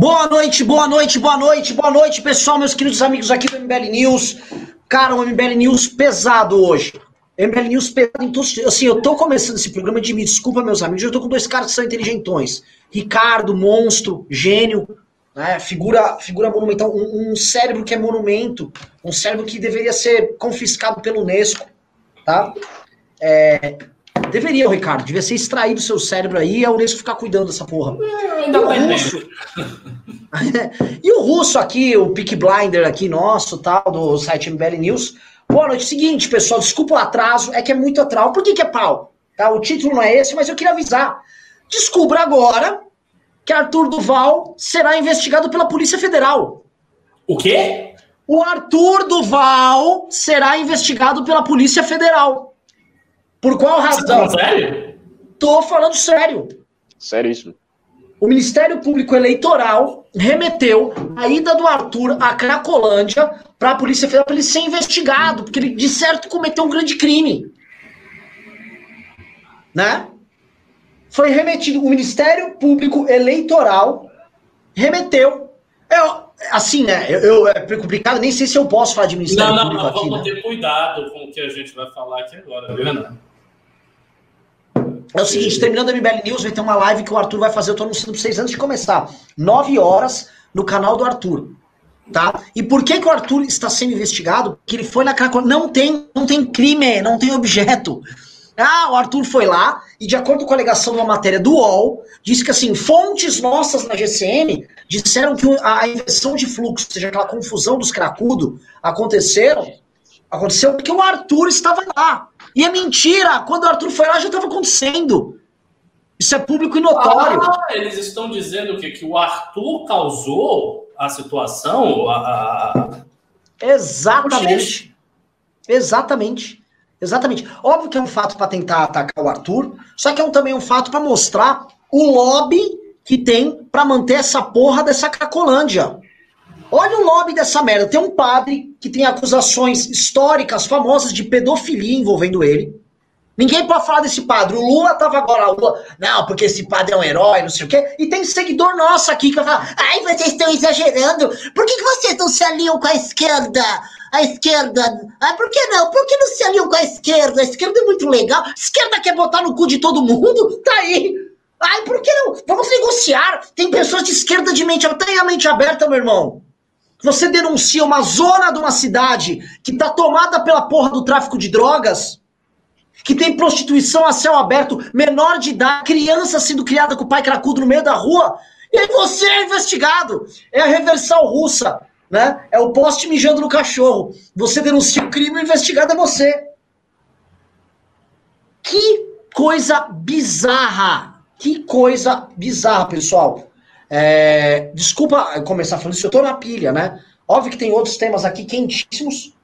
Boa noite, boa noite, boa noite, boa noite, pessoal, meus queridos amigos aqui do MBL News. Cara, um MBL News pesado hoje. MBL News pesado todos. Assim, eu tô começando esse programa de me desculpa, meus amigos. Eu tô com dois caras que são inteligentões. Ricardo, monstro, gênio, né? Figura, figura monumental, um, um cérebro que é monumento, um cérebro que deveria ser confiscado pelo Unesco, tá? É, Deveria, Ricardo. Devia ser extraído do seu cérebro aí e a Unesco ficar cuidando dessa porra. É, ainda tá russo... e o russo aqui, o Pick Blinder aqui nosso, tal, do site MBL News. Boa noite. Seguinte, pessoal, desculpa o atraso, é que é muito atraso. Por que, que é pau? Tá? O título não é esse, mas eu queria avisar. Descubra agora que Arthur Duval será investigado pela Polícia Federal. O quê? O Arthur Duval será investigado pela Polícia Federal. Por qual razão? Você tá falando sério? Tô falando sério. Seríssimo. O Ministério Público Eleitoral remeteu a ida do Arthur à Cracolândia para a Polícia Federal para ele ser investigado, porque ele de certo cometeu um grande crime. Né? Foi remetido, o Ministério Público Eleitoral remeteu. Eu, assim, né? Eu, eu, é complicado, nem sei se eu posso falar de Ministério não, Público não, aqui. Não, vamos né? ter cuidado com o que a gente vai falar aqui agora, viu, Renato? É o seguinte, terminando a MBL News, vai ter uma live que o Arthur vai fazer, eu tô anunciando pra vocês antes de começar. 9 horas no canal do Arthur. Tá? E por que, que o Arthur está sendo investigado? Que ele foi na Cracolândia. Não tem, não tem crime, não tem objeto. Ah, o Arthur foi lá e, de acordo com a alegação de uma matéria do UOL, disse que assim, fontes nossas na GCM disseram que a inversão de fluxo, ou seja, aquela confusão dos cracudos, aconteceram, aconteceu porque o Arthur estava lá. E é mentira! Quando o Arthur foi lá, já estava acontecendo. Isso é público e notório. Ah, eles estão dizendo que, que o Arthur causou a situação? A. Exatamente. Exatamente. Exatamente. Óbvio que é um fato para tentar atacar o Arthur, só que é um, também um fato para mostrar o lobby que tem para manter essa porra dessa Cracolândia. Olha o lobby dessa merda. Tem um padre que tem acusações históricas, famosas de pedofilia envolvendo ele. Ninguém pode falar desse padre. O Lula tava agora, Lula, não, porque esse padre é um herói, não sei o quê. E tem seguidor nosso aqui que vai falar, ai, vocês estão exagerando. Por que, que vocês não se aliam com a esquerda? A esquerda. Ah, por que não? Por que não se aliam com a esquerda? A esquerda é muito legal. A esquerda quer botar no cu de todo mundo? Tá aí. Ai, por que não? Vamos negociar. Tem pessoas de esquerda de mente. Tem a mente aberta, meu irmão. Você denuncia uma zona de uma cidade que tá tomada pela porra do tráfico de drogas, que tem prostituição a céu aberto, menor de idade, criança sendo criada com o pai cracudo no meio da rua, e aí você é investigado. É a reversal russa, né? É o poste mijando no cachorro. Você denuncia o crime, o investigado é você. Que coisa bizarra. Que coisa bizarra, pessoal. É, desculpa começar falando isso, eu tô na pilha, né? Óbvio que tem outros temas aqui quentíssimos,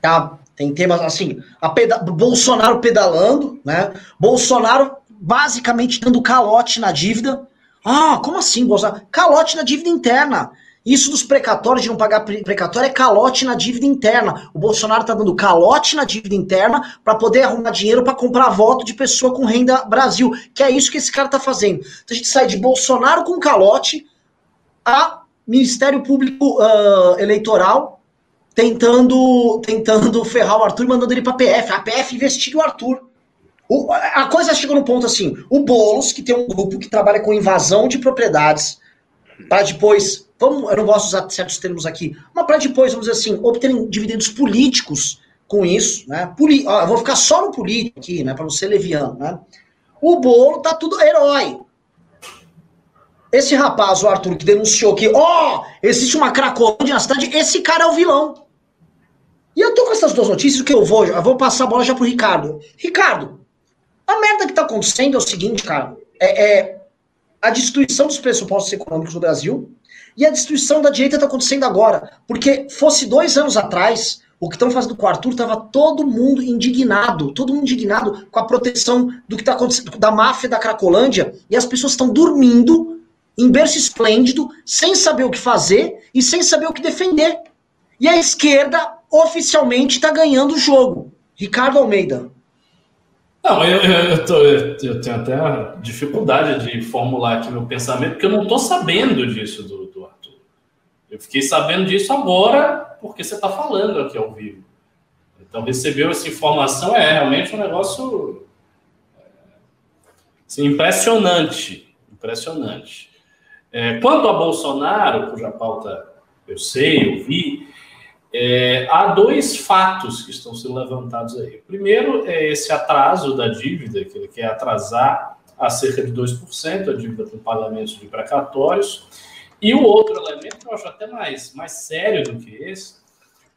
tá? Tem temas assim, peda Bolsonaro pedalando, né? Bolsonaro basicamente dando calote na dívida. Ah, como assim, Bolsonaro? Calote na dívida interna. Isso dos precatórios, de não pagar precatório, é calote na dívida interna. O Bolsonaro está dando calote na dívida interna para poder arrumar dinheiro para comprar voto de pessoa com renda Brasil. Que é isso que esse cara está fazendo. Então a gente sai de Bolsonaro com calote a Ministério Público uh, Eleitoral tentando, tentando ferrar o Arthur e mandando ele para a PF. A PF investiga o Arthur. O, a coisa chegou no ponto assim: o Boulos, que tem um grupo que trabalha com invasão de propriedades, para depois vamos, eu não gosto de usar certos termos aqui, mas para depois, vamos dizer assim, obterem dividendos políticos com isso, né? Poli ó, eu vou ficar só no político aqui, né? Para não ser leviano, né? O bolo tá tudo herói. Esse rapaz, o Arthur, que denunciou que, ó, oh, existe uma cracolândia na cidade, esse cara é o vilão. E eu tô com essas duas notícias que eu vou, eu vou passar a bola já pro Ricardo. Ricardo, a merda que tá acontecendo é o seguinte, cara, é, é a destruição dos pressupostos econômicos no Brasil, e a destruição da direita está acontecendo agora. Porque fosse dois anos atrás, o que estão fazendo com o Arthur, estava todo mundo indignado, todo mundo indignado com a proteção do que está acontecendo, da máfia da Cracolândia, e as pessoas estão dormindo em berço esplêndido, sem saber o que fazer e sem saber o que defender. E a esquerda oficialmente está ganhando o jogo. Ricardo Almeida. Não, eu, eu, tô, eu, tenho até dificuldade de formular aqui meu pensamento, porque eu não estou sabendo disso do. Eu fiquei sabendo disso agora, porque você está falando aqui ao vivo. Então, recebeu essa informação é realmente um negócio assim, impressionante. Impressionante. É, quanto a Bolsonaro, cuja pauta eu sei, eu vi, é, há dois fatos que estão sendo levantados aí. O primeiro é esse atraso da dívida, que ele quer atrasar a cerca de 2% a dívida com pagamentos de precatórios. E o outro elemento, que eu acho até mais, mais sério do que esse,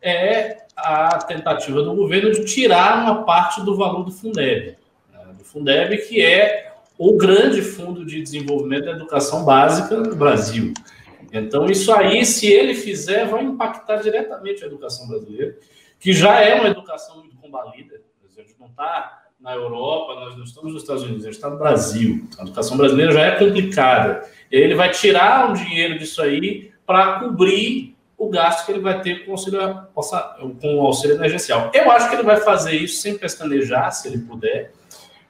é a tentativa do governo de tirar uma parte do valor do Fundeb. Né? Do Fundeb, que é o grande fundo de desenvolvimento da educação básica no Brasil. Então, isso aí, se ele fizer, vai impactar diretamente a educação brasileira, que já é uma educação muito combalida. A gente não está na Europa, nós não estamos nos Estados Unidos, a gente está no Brasil. A educação brasileira já é complicada. Ele vai tirar um dinheiro disso aí para cobrir o gasto que ele vai ter com o, auxílio, com o auxílio emergencial. Eu acho que ele vai fazer isso sem pestanejar, se ele puder,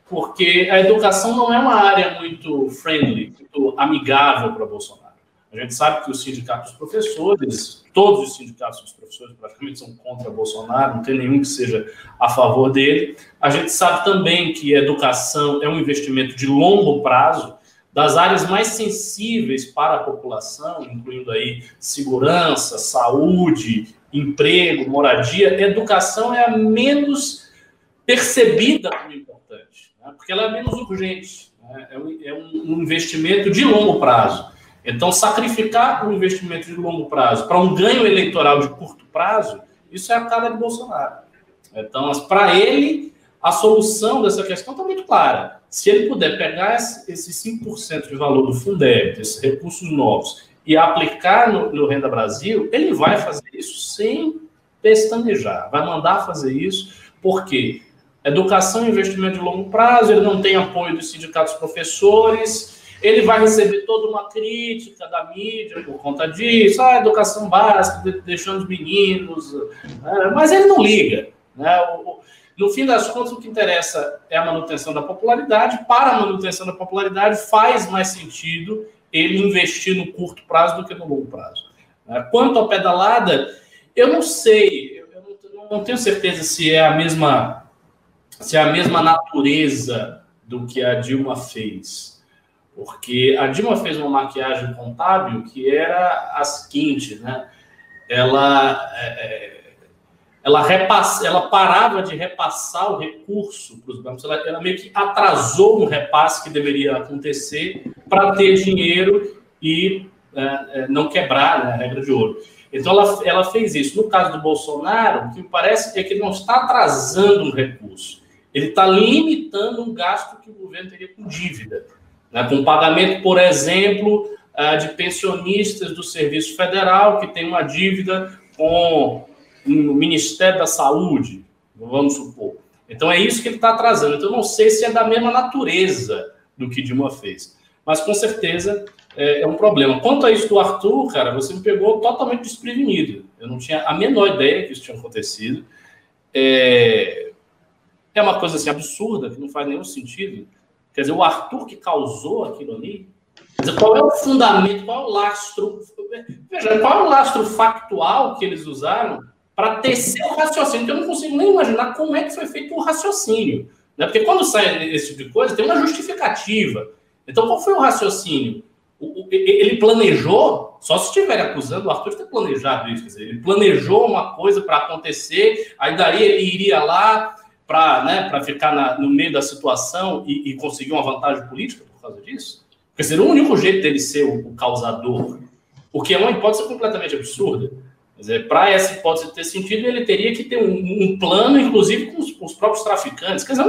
porque a educação não é uma área muito friendly, muito amigável para Bolsonaro. A gente sabe que os sindicatos dos professores, todos os sindicatos dos professores praticamente são contra Bolsonaro, não tem nenhum que seja a favor dele. A gente sabe também que a educação é um investimento de longo prazo, das áreas mais sensíveis para a população, incluindo aí segurança, saúde, emprego, moradia, educação é a menos percebida como importante, né? porque ela é menos urgente, né? é, um, é investimento de longo prazo. Então, sacrificar um investimento de longo prazo para um ganho eleitoral de curto prazo, isso é a cara de Bolsonaro. Então, para ele, a solução dessa questão está muito clara. Se ele puder pegar esses 5% de valor do Fundeb, desses recursos novos, e aplicar no, no, Renda Brasil, ele vai fazer isso sem pestanejar, vai mandar fazer isso, porque educação e investimento de longo prazo, ele não tem apoio dos sindicatos professores, ele vai receber toda uma crítica da mídia por conta disso, ah, educação básica, deixando os meninos, né? mas ele não liga. Né? No fim das contas, o que interessa é a manutenção da popularidade. Para a manutenção da popularidade, faz mais sentido ele investir no curto prazo do que no longo prazo. Né? Quanto à pedalada, eu não sei, eu não tenho certeza se é a mesma se é a mesma natureza do que a Dilma fez. Porque a Dilma fez uma maquiagem contábil que era a seguinte, né? Ela, é, é ela, repassa, ela parava de repassar o recurso para os bancos, ela, ela meio que atrasou um repasse que deveria acontecer para ter dinheiro e é, é, não quebrar né, a regra de ouro. Então, ela, ela fez isso. No caso do Bolsonaro, o que me parece é que ele não está atrasando um recurso, ele está limitando um gasto que o governo teria com dívida. Né, com pagamento, por exemplo, ah, de pensionistas do Serviço Federal que tem uma dívida com o Ministério da Saúde, vamos supor. Então é isso que ele está atrasando. Então não sei se é da mesma natureza do que Dilma fez, mas com certeza é, é, um problema. Quanto a isso do Arthur, cara, você me pegou totalmente desprevenido. Eu não tinha a menor ideia que isso tinha acontecido. É, é uma coisa assim absurda que não faz nenhum sentido. Quer dizer, o Arthur que causou aquilo ali. Dizer, qual é o fundamento, qual é o lastro. Veja, qual é o lastro factual que eles usaram para tecer o raciocínio? Que eu não consigo nem imaginar como é que foi feito o raciocínio. Né? Porque quando sai esse tipo de coisa, tem uma justificativa. Então, qual foi o raciocínio? ele planejou, só se estiver acusando o Arthur de ter planejado isso, dizer, ele planejou uma coisa para acontecer, aí daí ele iria lá, para né, ficar na, no meio da situação e, e, conseguir uma vantagem política por causa disso? Porque seria o único jeito dele ser o, o causador, o que é uma hipótese completamente absurda. Para essa hipótese ter sentido, ele teria que ter um, um plano, inclusive com os, com os, próprios traficantes. Quer dizer,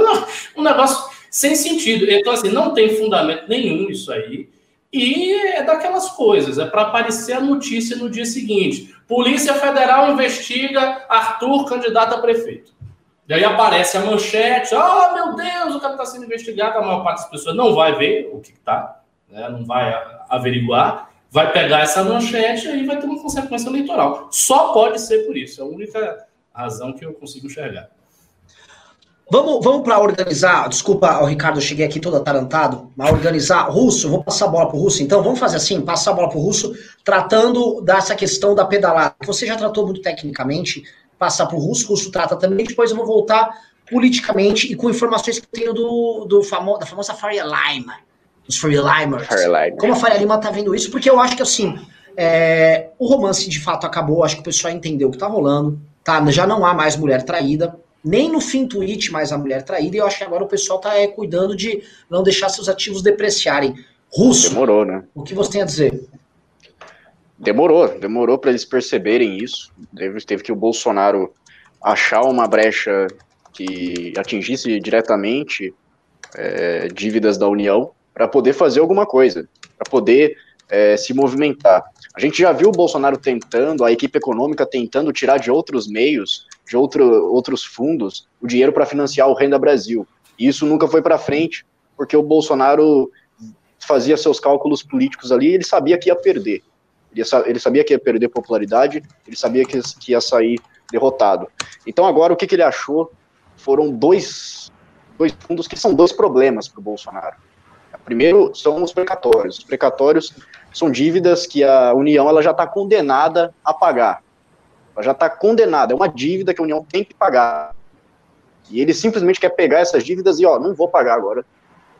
um, negócio sem sentido. Então, assim, não tem fundamento nenhum isso aí. E é daquelas coisas, é para aparecer a notícia no dia seguinte. Polícia Federal investiga Arthur, candidato a prefeito. E aí aparece a manchete, oh meu Deus, o cara está sendo investigado, a maior parte das pessoas não vai ver o que está, né? não vai averiguar, vai pegar essa manchete e aí vai ter uma consequência eleitoral. Só pode ser por isso, é a única razão que eu consigo enxergar. Vamos, vamos para organizar. Desculpa, Ricardo, eu cheguei aqui todo atarantado. Mas organizar. Russo, vou passar a bola para o Russo. Então, vamos fazer assim: passar a bola para o Russo, tratando dessa questão da pedalada. Você já tratou muito tecnicamente. Passar para o Russo, o Russo trata também. Depois eu vou voltar politicamente e com informações que eu tenho do, do famo, da famosa Faria Lima. Os Faria Limers. Como a Faria Lima tá vendo isso? Porque eu acho que assim. É, o romance de fato acabou, acho que o pessoal entendeu o que tá rolando, tá? Já não há mais mulher traída, nem no fim tweet mais a mulher traída, e eu acho que agora o pessoal está é, cuidando de não deixar seus ativos depreciarem. Russo, demorou, né? O que você tem a dizer? Demorou, demorou para eles perceberem isso. Teve, teve que o Bolsonaro achar uma brecha que atingisse diretamente é, dívidas da União para poder fazer alguma coisa, para poder é, se movimentar. A gente já viu o Bolsonaro tentando, a equipe econômica tentando tirar de outros meios de outro, outros fundos o dinheiro para financiar o Renda Brasil. E isso nunca foi para frente, porque o Bolsonaro fazia seus cálculos políticos ali e ele sabia que ia perder. Ele, sabia que ia perder popularidade, ele sabia que, que ia sair derrotado. Então agora o que, que ele achou foram dois, dois fundos que são dois problemas para o Bolsonaro. Primeiro são os precatórios. Os precatórios são dívidas que a União ela já está condenada a pagar. Ela já está condenada, é uma dívida que a União tem que pagar. E ele simplesmente quer pegar essas dívidas e, ó, não vou pagar agora,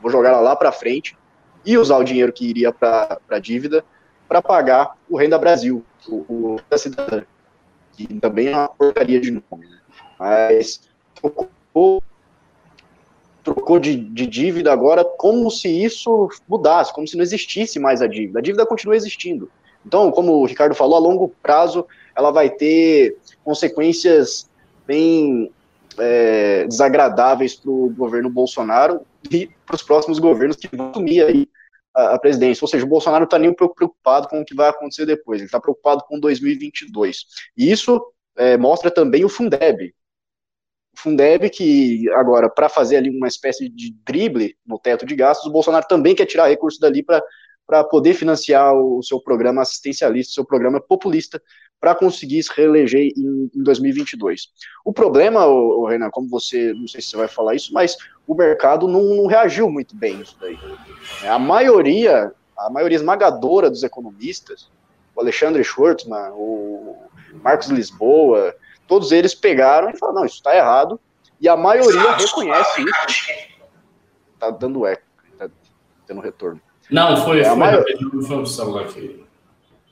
vou jogar ela lá para frente e usar o dinheiro que iria para a dívida para pagar o Renda Brasil, o, o da cidadã, que também é uma porcaria de nome, né? Mas trocou, trocou de, de dívida agora como se isso mudasse, como se não existisse mais a dívida. A dívida continua existindo. Então, como o Ricardo falou, a longo prazo ela vai ter consequências bem é, desagradáveis para o governo Bolsonaro e para os próximos governos que vão assumir aí a, presidência. Ou seja, o Bolsonaro está nem preocupado com o que vai acontecer depois, ele está preocupado com 2022. E isso é, mostra também o Fundeb. Fundeb que agora, para fazer ali uma espécie de drible no teto de gastos, o Bolsonaro também quer tirar recursos dali para poder financiar o seu programa assistencialista, seu programa populista, para conseguir se reeleger em, em 2022. O problema, Renan, como você, não sei se você vai falar isso, mas o mercado não, não reagiu muito bem isso daí. A maioria, a maioria esmagadora dos economistas, o Alexandre Schwartzman, o Marcos Lisboa, todos eles pegaram e falaram, não, isso está errado, e a maioria reconhece isso. Tá dando eco, tá tendo retorno. Não, foi, é, foi, a, maior... foi celular aqui.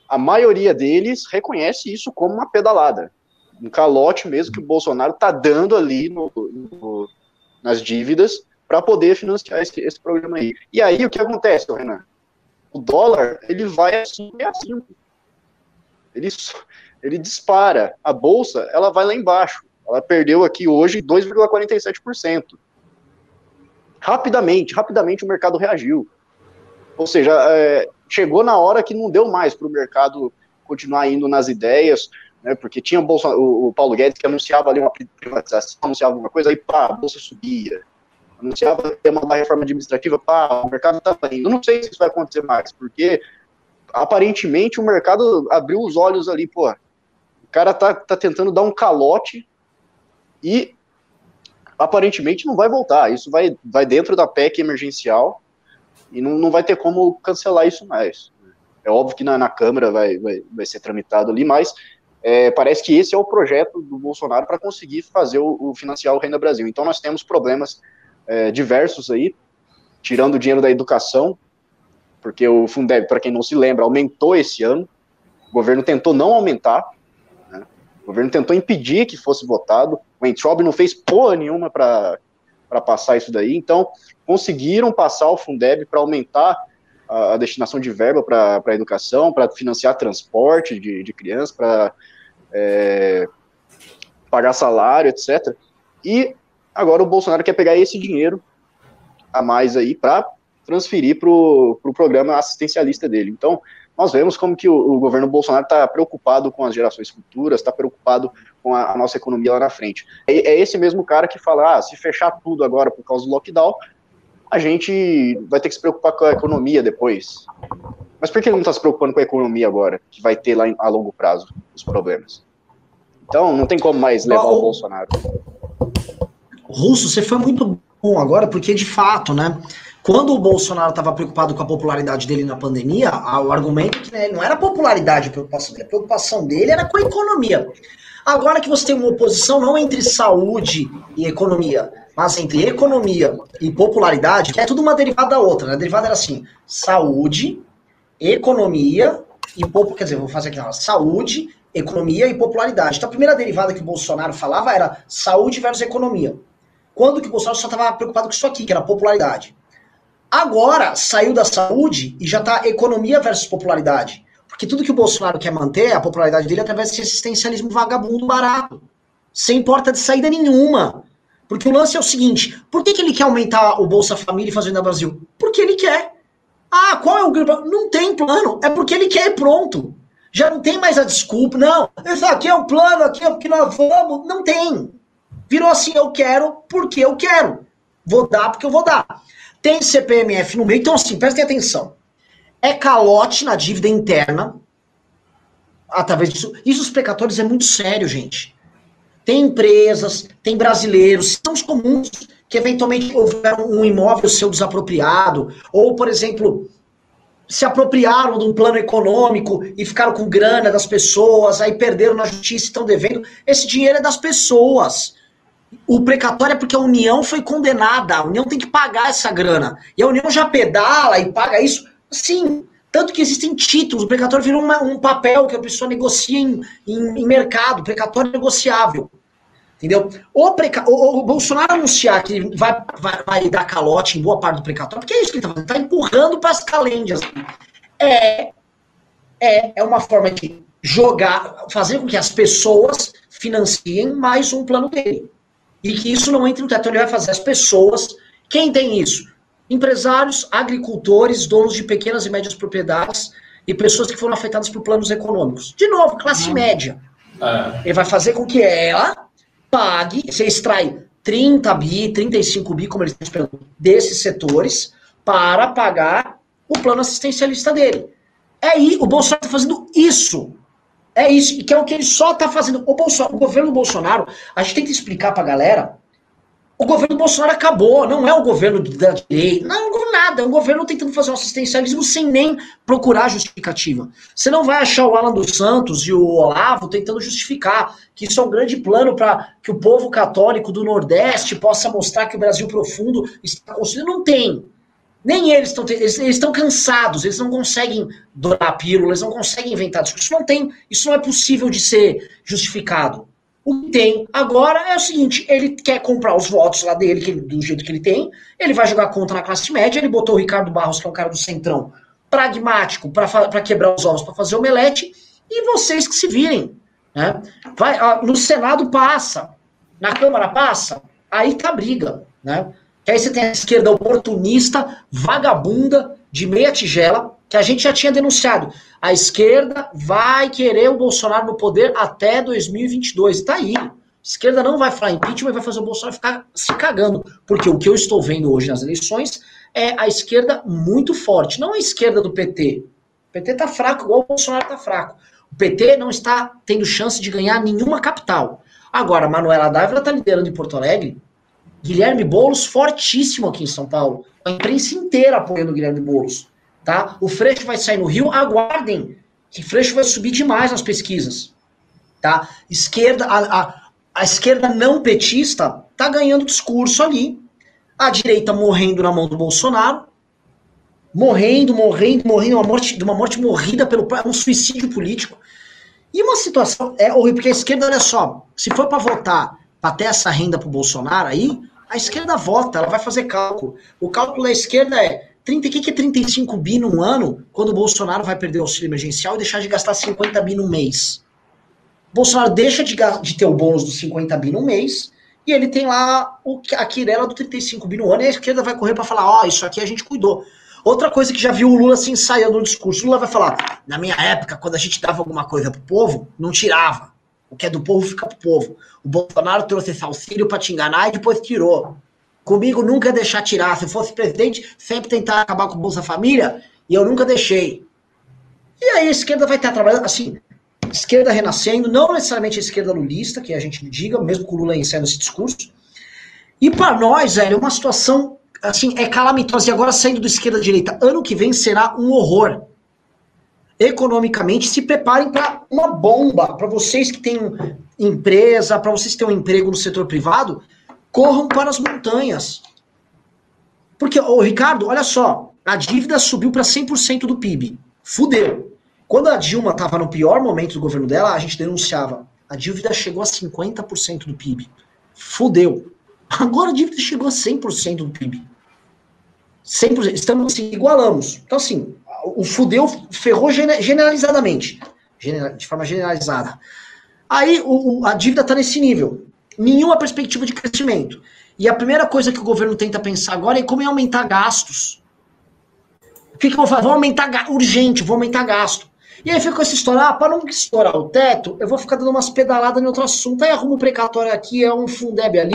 a maioria deles reconhece isso como uma pedalada. Um calote mesmo que o Bolsonaro está dando ali no, no, nas dívidas para poder financiar esse, esse programa aí. E aí o que acontece, Renan? O dólar ele vai assim e assim. Ele, ele dispara. A bolsa ela vai lá embaixo. Ela perdeu aqui hoje 2,47%. Rapidamente, rapidamente o mercado reagiu. Ou seja, é, chegou na hora que não deu mais para o mercado continuar indo nas ideias, né, porque tinha bolsa, o, o, Paulo Guedes que anunciava ali uma privatização, anunciava uma coisa, aí pá, a bolsa subia. Anunciava mandar reforma administrativa, pá, o mercado estava indo. Não sei se isso vai acontecer mais, porque aparentemente o mercado abriu os olhos ali, pô, o cara tá, tá tentando dar um calote e aparentemente não vai voltar. Isso vai, vai dentro da PEC emergencial e não, não vai ter como cancelar isso mais. É óbvio que na, na Câmara vai, vai, vai ser tramitado ali, mas é, parece que esse é o projeto do Bolsonaro para conseguir fazer o, o, financiar o Renda Brasil. Então nós temos problemas é, diversos aí, tirando o dinheiro da educação, porque o Fundeb, para quem não se lembra, aumentou esse ano, o governo tentou não aumentar, governo tentou impedir que fosse votado, o Entrob não fez porra nenhuma para passar isso daí, então conseguiram passar o Fundeb para aumentar a, a, destinação de verba para a educação, para financiar transporte de, de crianças, para é, pagar salário, etc. E agora o Bolsonaro quer pegar esse dinheiro a mais aí para transferir para o pro programa assistencialista dele. Então, nós vemos como que o, o governo Bolsonaro está preocupado com as gerações futuras, está preocupado com a, a, nossa economia lá na frente. É, é, esse mesmo cara que fala, ah, se fechar tudo agora por causa do lockdown, a gente vai ter que se preocupar com a economia depois. Mas por que ele não está se preocupando com a economia agora, que vai ter lá a longo prazo os problemas? Então, não tem como mais levar o Bolsonaro. Russo, você foi muito bom agora, porque de fato, né? Quando o Bolsonaro estava preocupado com a popularidade dele na pandemia, o argumento é que né, não era popularidade a preocupação dele, a preocupação dele era com a economia. Agora que você tem uma oposição não entre saúde e economia, mas entre economia e popularidade, que é tudo uma derivada da outra. Né? A derivada era assim: saúde, economia e pouco, quer dizer, vou fazer aqui, saúde, economia e popularidade. Então a primeira derivada que o Bolsonaro falava era saúde versus economia. Quando que o Bolsonaro só estava preocupado com isso aqui, que era popularidade. Agora saiu da saúde e já está economia versus popularidade. Porque tudo que o Bolsonaro quer manter, a popularidade dele, é através desse assistencialismo vagabundo barato. Sem porta de saída nenhuma. Porque o lance é o seguinte: por que, que ele quer aumentar o Bolsa Família e Fazenda Brasil? Porque ele quer. Ah, qual é o plano? Não tem plano. É porque ele quer e pronto. Já não tem mais a desculpa. Não, isso aqui é o plano, aqui é o que nós vamos. Não tem. Virou assim: eu quero porque eu quero. Vou dar porque eu vou dar. Tem CPMF no meio. Então, assim, prestem atenção. É calote na dívida interna. Através disso. Isso, os precatórios, é muito sério, gente. Tem empresas, tem brasileiros, são os comuns que eventualmente houveram um imóvel seu desapropriado, ou, por exemplo, se apropriaram de um plano econômico e ficaram com grana das pessoas, aí perderam na justiça e estão devendo. Esse dinheiro é das pessoas. O precatório é porque a União foi condenada, a União tem que pagar essa grana. E a União já pedala e paga isso. Sim, tanto que existem títulos. O precatório virou uma, um papel que a pessoa negocia em, em, em mercado, precatório negociável. Entendeu? O, preca... o, o, Bolsonaro anunciar que vai, vai, vai, dar calote em boa parte do precatório, porque é isso que ele está fazendo, está empurrando para as calêndias. É, é, é uma forma de jogar, fazer com que as pessoas financiem mais um plano dele. E que isso não entre no teto. Ele vai fazer as pessoas. Quem tem isso? Empresários, agricultores, donos de pequenas e médias propriedades e pessoas que foram afetadas por planos econômicos. De novo, classe hum. média. É. Ele vai fazer com que ela pague, você extrai 30 bi, 35 bi, como eles estão esperando, desses setores, para pagar o plano assistencialista dele. É aí, o Bolsonaro está fazendo isso. É isso, que é o que ele só está fazendo. O, Bolsonaro, o governo Bolsonaro, a gente tem que explicar para a galera o governo Bolsonaro acabou, não é o governo da direita, não é nada, é um governo tentando fazer um assistencialismo sem nem procurar justificativa. Você não vai achar o Alan dos Santos e o Olavo tentando justificar que isso é um grande plano para que o povo católico do Nordeste possa mostrar que o Brasil profundo está construído. Não tem. Nem eles estão eles, estão cansados, eles não conseguem dourar pílula, eles não conseguem inventar. Isso não tem, isso não é possível de ser justificado. O que tem agora é o seguinte: ele quer comprar os votos lá dele, ele, do jeito que ele tem, ele vai jogar contra na classe média. Ele botou o Ricardo Barros, que é um cara do centrão, pragmático, para quebrar os ovos, para fazer omelete, e vocês que se virem. Né? Vai, no Senado passa, na Câmara passa, aí tá briga. Né? Que aí você tem a esquerda oportunista, vagabunda, de meia tigela, que a gente já tinha denunciado. A esquerda vai querer o Bolsonaro no poder até 2022. Está aí. A esquerda não vai falar impeachment, vai fazer o Bolsonaro ficar se cagando. Porque o que eu estou vendo hoje nas eleições é a esquerda muito forte. Não a esquerda do PT. O PT está fraco, igual o Bolsonaro está fraco. O PT não está tendo chance de ganhar nenhuma capital. Agora, Manuela Dávila está liderando em Porto Alegre. Guilherme Boulos fortíssimo aqui em São Paulo. A imprensa inteira apoiando o Guilherme Boulos. Tá? O Freixo vai sair no Rio, aguardem, que Freixo vai subir demais nas pesquisas. Tá? Esquerda, a, a, a esquerda não petista tá ganhando discurso ali. A direita morrendo na mão do Bolsonaro, morrendo, morrendo, morrendo, uma morte, de uma morte morrida pelo um suicídio político. E uma situação é horrível, porque a esquerda, olha só, se for para votar para ter essa renda pro Bolsonaro aí, a esquerda vota, ela vai fazer cálculo. O cálculo da esquerda é 30, o que é 35 bi num ano quando o Bolsonaro vai perder o auxílio emergencial e deixar de gastar 50 bi no mês? O Bolsonaro deixa de, de ter o bônus dos 50 bi no mês e ele tem lá o, a quirela do 35 bi no ano e a esquerda vai correr para falar: ó, oh, isso aqui a gente cuidou. Outra coisa que já viu o Lula se ensaiando no discurso: o Lula vai falar, na minha época, quando a gente dava alguma coisa pro povo, não tirava. O que é do povo fica pro povo. O Bolsonaro trouxe esse auxílio para te enganar e depois tirou. Comigo nunca deixar tirar. Se eu fosse presidente, sempre tentar acabar com o Bolsa Família, e eu nunca deixei. E aí a esquerda vai estar trabalhando, assim, esquerda renascendo, não necessariamente a esquerda lulista, que a gente diga, mesmo com o Lula ensaiando esse discurso, E para nós, velho, é uma situação assim, é calamitosa. E agora saindo do esquerda direita, ano que vem será um horror. Economicamente, se preparem para uma bomba. Para vocês que têm empresa, para vocês que têm um emprego no setor privado, corram para as montanhas. Porque, ô Ricardo, olha só, a dívida subiu para 100% do PIB. Fudeu. Quando a Dilma estava no pior momento do governo dela, a gente denunciava. A dívida chegou a 50% do PIB. Fudeu. Agora a dívida chegou a 100% do PIB. 100%. Estamos assim, igualamos. Então, assim, o fudeu ferrou generalizadamente. De forma generalizada. Aí o, a dívida está nesse nível. Nenhuma perspectiva de crescimento. E a primeira coisa que o governo tenta pensar agora é como é aumentar gastos. O que, que eu vou fazer? Vou aumentar urgente, vou aumentar gasto. E aí fica essa história, ah, para não estourar o teto, eu vou ficar dando umas pedaladas em outro assunto. Aí arrumo um precatório aqui, é um Fundeb ali.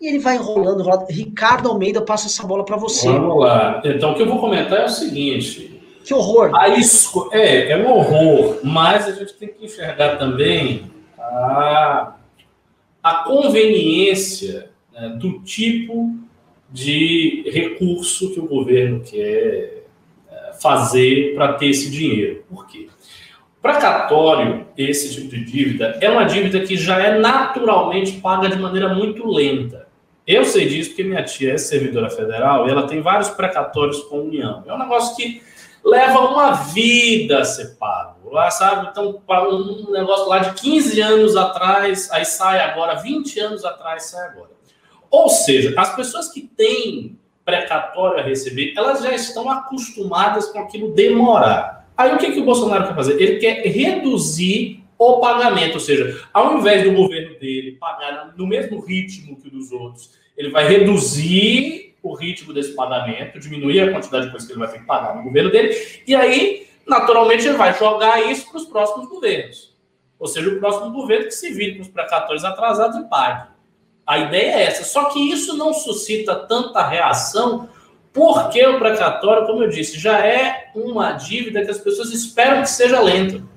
E ele vai enrolando, enrolando. Ricardo Almeida passa essa bola para você. Vamos lá. Então, o que eu vou comentar é o seguinte. Que horror. A esco... É, é um horror, mas a gente tem que enxergar também a, a conveniência né, do tipo de recurso que o governo quer é, fazer para ter esse dinheiro. Por quê? Precatório, esse tipo de dívida, é uma dívida que já é naturalmente paga de maneira muito lenta. Eu sei disso porque minha tia é servidora federal e ela tem vários precatórios com a União. É um negócio que leva uma vida a ser pago. Lá, sabe? Então, um negócio lá de 15 anos atrás, aí sai agora, 20 anos atrás, sai agora. Ou seja, as pessoas que têm precatório a receber, elas já estão acostumadas com aquilo demorar. Aí o que, que o Bolsonaro quer fazer? Ele quer reduzir o pagamento, ou seja, ao invés do governo dele pagar no mesmo ritmo que o dos outros, ele vai reduzir o ritmo desse pagamento, diminuir a quantidade de coisas que ele vai ter que pagar no governo dele, e aí, naturalmente, ele vai jogar isso para os próximos governos. Ou seja, o próximo governo que se vire com os precatórios atrasados e pague. A ideia é essa. Só que isso não suscita tanta reação, porque o precatório, como eu disse, já é uma dívida que as pessoas esperam que seja lenta.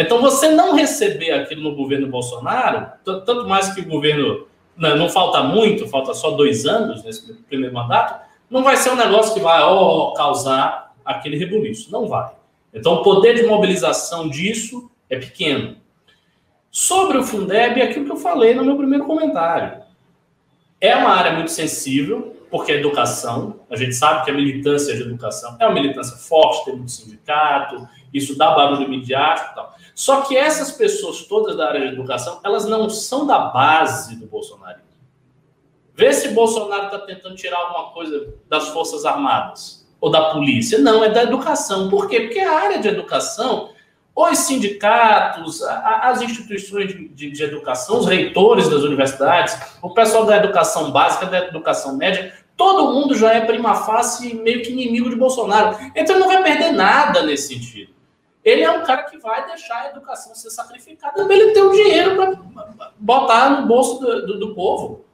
Então, você não receber aquilo no governo Bolsonaro, tanto mais que o governo não, não, falta muito, falta só dois anos nesse primeiro mandato, não vai ser um negócio que vai oh, causar aquele rebuliço. Não vai. Então, o poder de mobilização disso é pequeno. Sobre o Fundeb, é aquilo que eu falei no meu primeiro comentário. É uma área muito sensível, porque é educação. A gente sabe que a militância de educação é uma militância forte, tem muito sindicato, isso dá barulho midiático e tal. Só que essas pessoas todas da área de educação, elas não são da base do bolsonarismo. Vê se Bolsonaro está tentando tirar alguma coisa das Forças Armadas ou da polícia. Não, é da educação. Por quê? Porque a área de educação, os sindicatos, as instituições de, de, de educação, os reitores das universidades, o pessoal da educação básica, da educação média, todo mundo já é prima facie meio que inimigo de Bolsonaro. Então não vai perder nada nesse sentido. Ele é um cara que vai deixar a educação ser sacrificada para ele ter o dinheiro para botar no bolso do, do, do povo.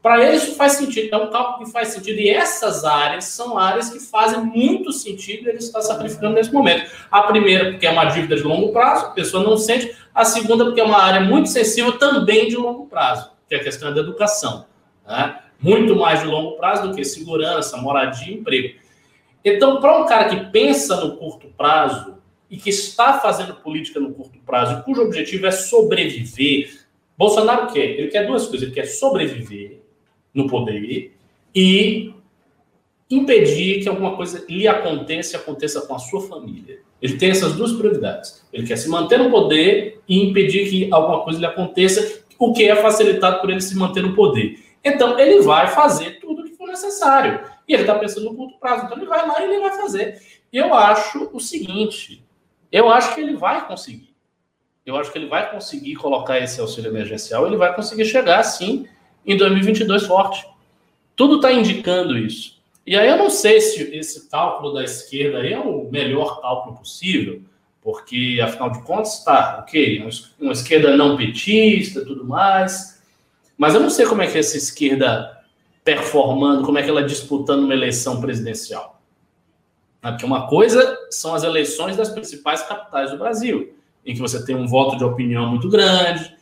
Para ele isso faz sentido, é um cálculo que faz sentido. E essas áreas são áreas que fazem muito sentido ele estar sacrificando nesse momento. A primeira, porque é uma dívida de longo prazo, a pessoa não sente. A segunda, porque é uma área muito sensível também de longo prazo, que é a questão da educação. Né? Muito mais de longo prazo do que segurança, moradia e emprego. Então, para um cara que pensa no curto prazo, e que está fazendo política no curto prazo, cujo objetivo é sobreviver. Bolsonaro quer, ele quer duas coisas, ele quer sobreviver no poder e impedir que alguma coisa lhe aconteça e aconteça com a sua família. Ele tem essas duas prioridades. Ele quer se manter no poder e impedir que alguma coisa lhe aconteça, o que é facilitado por ele se manter no poder. Então, ele vai fazer tudo o que for necessário. E ele está pensando no curto prazo. Então, ele vai lá e ele vai fazer. Eu acho o seguinte: eu acho que ele vai conseguir. Eu acho que ele vai conseguir colocar esse auxílio emergencial, ele vai conseguir chegar, sim, em 2022 forte. Tudo está indicando isso. E aí eu não sei se esse cálculo da esquerda é o melhor cálculo possível, porque, afinal de contas, está, ok, uma esquerda não petista tudo mais, mas eu não sei como é que essa esquerda performando, como é que ela disputando uma eleição presidencial. Porque uma coisa são as eleições das principais capitais do Brasil, em que você tem um voto de opinião muito grande,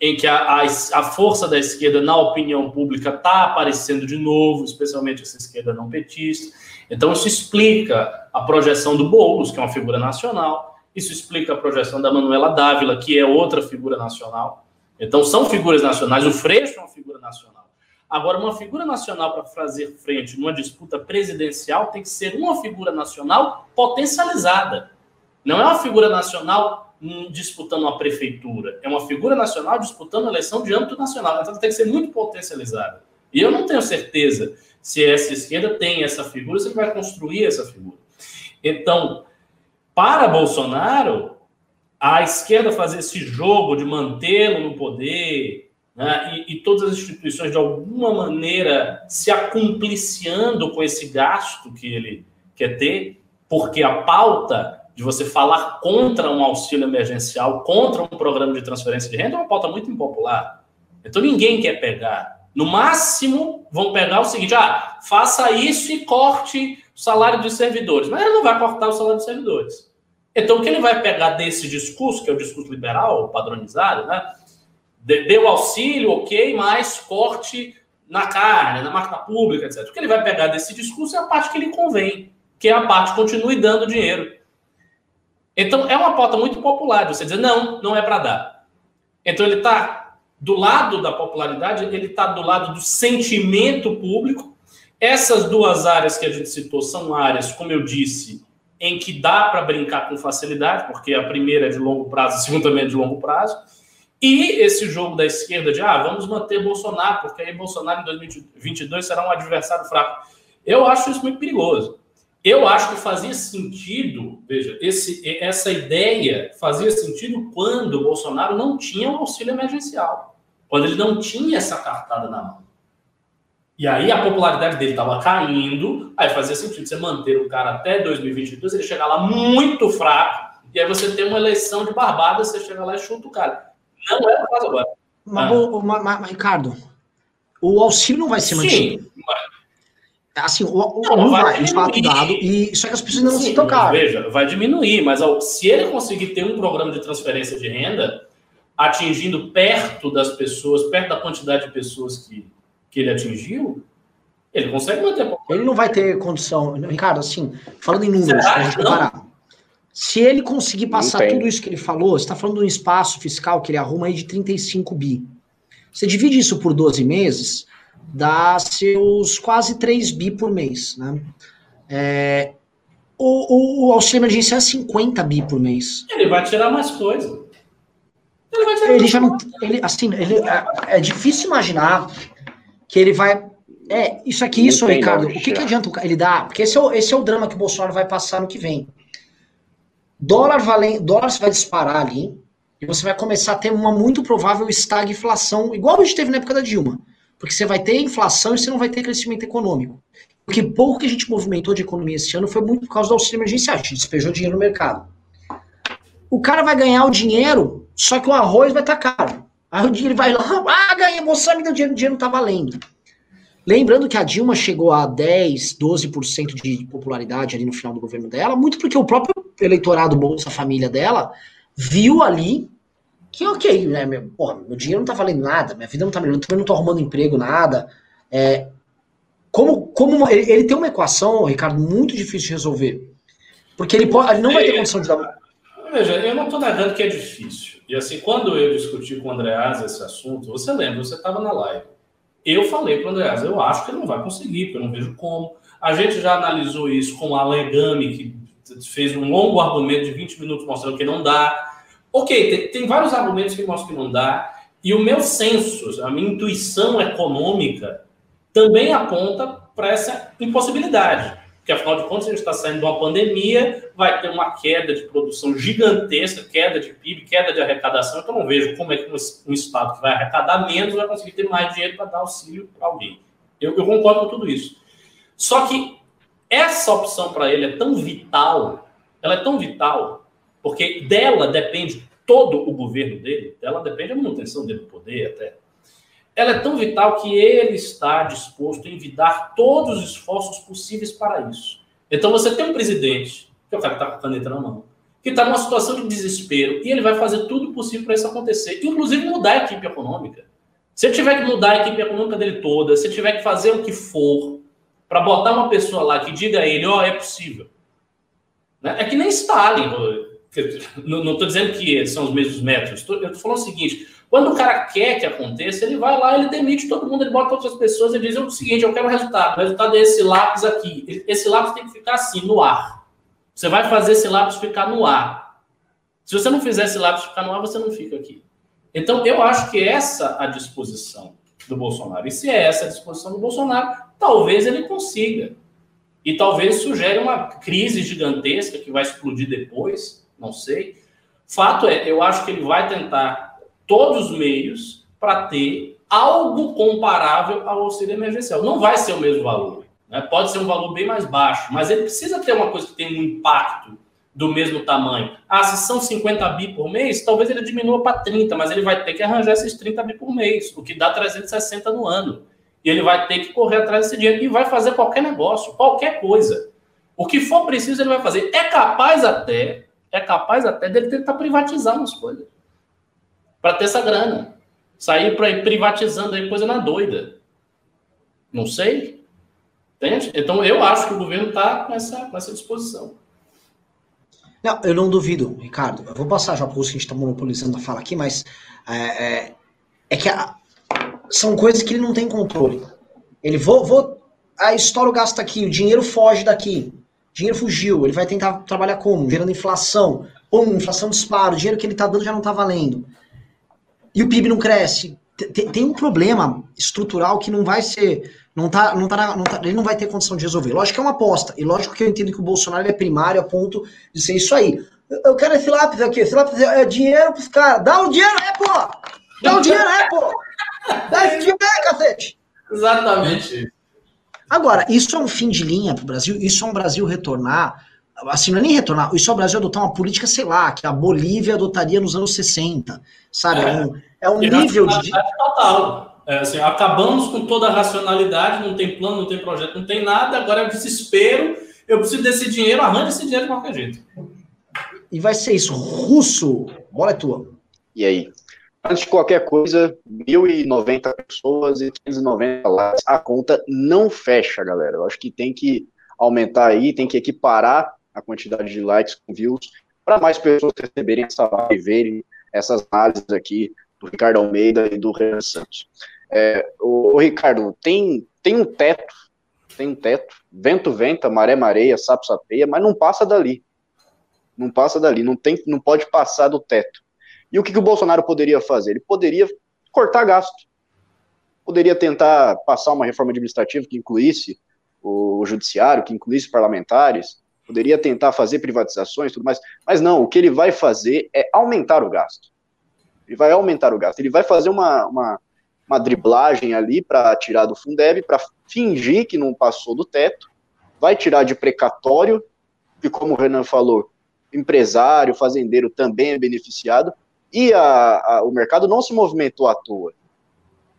em que a, a, a força da esquerda na opinião pública está aparecendo de novo, especialmente essa esquerda não petista. Então, isso explica a projeção do Boulos, que é uma figura nacional, isso explica a projeção da Manuela Dávila, que é outra figura nacional. Então, são figuras nacionais. O Freixo é uma figura nacional. Agora, uma figura nacional para fazer frente numa disputa presidencial tem que ser uma figura nacional potencializada. Não é uma figura nacional disputando uma prefeitura, é uma figura nacional disputando a eleição de âmbito nacional. Então, tem que ser muito potencializada. E eu não tenho certeza se essa esquerda tem essa figura, se ele vai construir essa figura. Então, para Bolsonaro, a esquerda fazer esse jogo de mantê-lo no poder né, e, e, todas as instituições de alguma maneira se acumpliciando com esse gasto que ele quer ter, porque a pauta de você falar contra um auxílio emergencial, contra um programa de transferência de renda, é uma pauta muito impopular. Então ninguém quer pegar. No máximo, vão pegar o seguinte: ah, faça isso e corte o salário dos servidores. Mas ele não vai cortar o salário dos servidores. Então, o que ele vai pegar desse discurso, que é o discurso liberal, padronizado, né? Deu auxílio, ok, mas corte na carne, na máquina pública, etc. O que ele vai pegar desse discurso é a parte que lhe convém, que é a parte que continue dando dinheiro. Então, é uma pauta muito popular de você dizer, não, não é para dar. Então, ele está do lado da popularidade, ele está do lado do sentimento público. Essas duas áreas que a gente citou são áreas, como eu disse, em que dá para brincar com facilidade, porque a primeira é de longo prazo, a segunda também é de longo prazo. E esse jogo da esquerda de, ah, vamos manter Bolsonaro, porque aí Bolsonaro em 2022 será um adversário fraco. Eu acho isso muito perigoso. Eu acho que fazia sentido, veja, esse, essa ideia fazia sentido quando o Bolsonaro não tinha o auxílio emergencial, quando ele não tinha essa cartada na mão. E aí a popularidade dele estava caindo, aí fazia sentido você manter o cara até 2022, ele chegar lá muito fraco, e aí você tem uma eleição de barbada, você chega lá e chuta o cara. Não é o caso agora. Mas, ah. mas, mas, Ricardo, o auxílio não vai ser mantido. Sim, Assim, o, o não, não vai, vai de fato dado, e só que as pessoas ainda não Sim, se tocaram. Veja, vai diminuir, mas ó, se ele conseguir ter um programa de transferência de renda, atingindo perto das pessoas, perto da quantidade de pessoas que que ele atingiu, ele consegue manter. Ele não vai ter condição. Ricardo, assim, falando em números, para a gente comparar. Se ele conseguir passar tudo isso que ele falou, você está falando de um espaço fiscal que ele arruma aí de 35 bi. Você divide isso por 12 meses, dá seus quase 3 bi por mês. Né? É, o, o, auxílio emergencial é 50 bi por mês. Ele vai tirar mais coisa. Ele vai tirar ele mais já não, ele, assim, ele, é, é difícil imaginar que ele vai. É, isso aqui, isso, Ricardo. O que, que adianta ele dar? Porque esse é, o, esse é o drama que o Bolsonaro vai passar no que vem. Dólar, vale, dólar vai disparar ali e você vai começar a ter uma muito provável estagflação, igual a gente teve na época da Dilma. Porque você vai ter inflação e você não vai ter crescimento econômico. Porque pouco que a gente movimentou de economia esse ano foi muito por causa do auxílio emergencial. A gente despejou dinheiro no mercado. O cara vai ganhar o dinheiro, só que o arroz vai estar tá caro. Aí dinheiro vai lá, ah, ganhei, moça, me deu dinheiro, o dinheiro não tá valendo. Lembrando que a Dilma chegou a 10, 12% de popularidade ali no final do governo dela, muito porque o próprio eleitorado Bolsa Família dela viu ali que, ok, né, meu, porra, meu dinheiro não tá valendo nada, minha vida não tá melhorando, também não tô arrumando emprego, nada. É, como, como ele, ele, tem uma equação, Ricardo, muito difícil de resolver. Porque ele, pode, ele não vai ter condição de dar. Veja, eu não tô negando que é difícil. E assim, quando eu discuti com o Andreas esse assunto, você lembra, você estava na live. Eu falei para o Andreas, eu acho que ele não vai conseguir, porque eu não vejo como. A gente já analisou isso com a Legami, que fez um longo argumento de 20 minutos mostrando que não dá. Ok, tem, tem vários argumentos que mostram que não dá. E o meu senso, a minha intuição econômica, também aponta para essa impossibilidade. Porque, afinal de contas, a gente está saindo de uma pandemia, vai ter uma queda de produção gigantesca, queda de PIB, queda de arrecadação. Então, não vejo como é que um, Estado que vai arrecadar menos vai conseguir ter mais dinheiro para dar auxílio para alguém. Eu, eu concordo com tudo isso. Só que essa opção para ele é tão vital, ela é tão vital, porque dela depende todo o governo dele, dela depende a manutenção dele no poder até ela é tão vital que ele está disposto a envidar todos os esforços possíveis para isso. Então você tem um presidente, que é o cara que está com a caneta na mão, que está numa situação de desespero e ele vai fazer tudo possível para isso acontecer, inclusive mudar a equipe econômica. Se ele tiver que mudar a equipe econômica dele toda, se ele tiver que fazer o que for para botar uma pessoa lá que diga a ele, ó, oh, é possível. Né? É que nem Stalin. Não estou dizendo que são os mesmos métodos. Eu estou falando o seguinte: quando o cara quer que aconteça, ele vai lá, ele demite todo mundo, ele bota outras pessoas e diz o seguinte: eu quero o resultado. O resultado é esse lápis aqui. Esse lápis tem que ficar assim, no ar. Você vai fazer esse lápis ficar no ar. Se você não fizer esse lápis ficar no ar, você não fica aqui. Então, eu acho que essa a disposição do Bolsonaro. E se é essa a disposição do Bolsonaro, talvez ele consiga. E talvez sugere uma crise gigantesca que vai explodir depois, não sei. Fato é, eu acho que ele vai tentar todos os meios para ter algo comparável ao auxílio emergencial. Não vai ser o mesmo valor, né? pode ser um valor bem mais baixo, mas ele precisa ter uma coisa que tenha um impacto do mesmo tamanho. Ah, se são 50 bi por mês, talvez ele diminua para 30, mas ele vai ter que arranjar esses 30 bi por mês, o que dá 360 no ano. E ele vai ter que correr atrás desse dinheiro e vai fazer qualquer negócio, qualquer coisa. O que for preciso, ele vai fazer. É capaz até, é capaz até dele tentar privatizar umas coisas. Para ter essa grana. Sair para ir privatizando aí coisa na doida. Não sei. Entende? Então eu acho que o governo está com essa, com essa disposição. Não, eu não duvido, Ricardo. Eu vou passar já para o que a gente está monopolizando a fala aqui, mas é, é, é que a, são coisas que ele não tem controle. Ele vou, vou a história o gasto aqui, o dinheiro foge daqui. O dinheiro fugiu, ele vai tentar trabalhar como? Gerando inflação. Pum, inflação dispara, o dinheiro que ele está dando já não está valendo. E o PIB não cresce. Tem, tem, um problema estrutural que não vai ser. Não tá, não tá, não tá, ele não vai ter condição de resolver. Lógico que é uma aposta. E lógico que eu entendo que o Bolsonaro é primário a ponto de ser isso aí. Eu quero esse lápis aqui. Esse lápis é dinheiro pros caras. Dá o dinheiro aí, pô! Dá o dinheiro aí, pô! Dá esse aí, cacete! Exatamente. Agora, isso é um fim de linha para o Brasil, isso é um Brasil retornar, assim, não é nem retornar, isso é o Brasil adotar uma política, sei lá, que a Bolívia adotaria nos anos 60, sabe? É, é um, é um nível de... Total. É, assim, acabamos com toda a racionalidade, não tem plano, não tem projeto, não tem nada, agora é desespero, eu preciso desse dinheiro, arranja esse dinheiro de qualquer jeito. E vai ser isso. Russo, bola é tua. E aí? Antes de qualquer coisa, 1.090 pessoas e 590 likes. A conta não fecha, galera. Eu acho que tem que aumentar aí, tem que equiparar a quantidade de likes com views para mais pessoas receberem essa live e verem essas análises aqui do Ricardo Almeida e do Renan Santos. É, o, o, Ricardo, tem, tem um teto, tem um teto, vento venta, maré mareia, sapo sapeia, mas não passa dali. Não passa dali, não, tem, não pode passar do teto. E o que, que o Bolsonaro poderia fazer? Ele poderia cortar gasto. Poderia tentar passar uma reforma administrativa que incluísse o judiciário, que incluísse parlamentares, poderia tentar fazer privatizações, tudo mais, mas não, o que ele vai fazer é aumentar o gasto. Ele vai aumentar o gasto, ele vai fazer uma, uma, uma driblagem ali para tirar do Fundeb, para fingir que não passou do teto, vai tirar de precatório, e como o Renan falou, empresário, fazendeiro também é beneficiado, e a, a, o mercado não se movimentou à toa.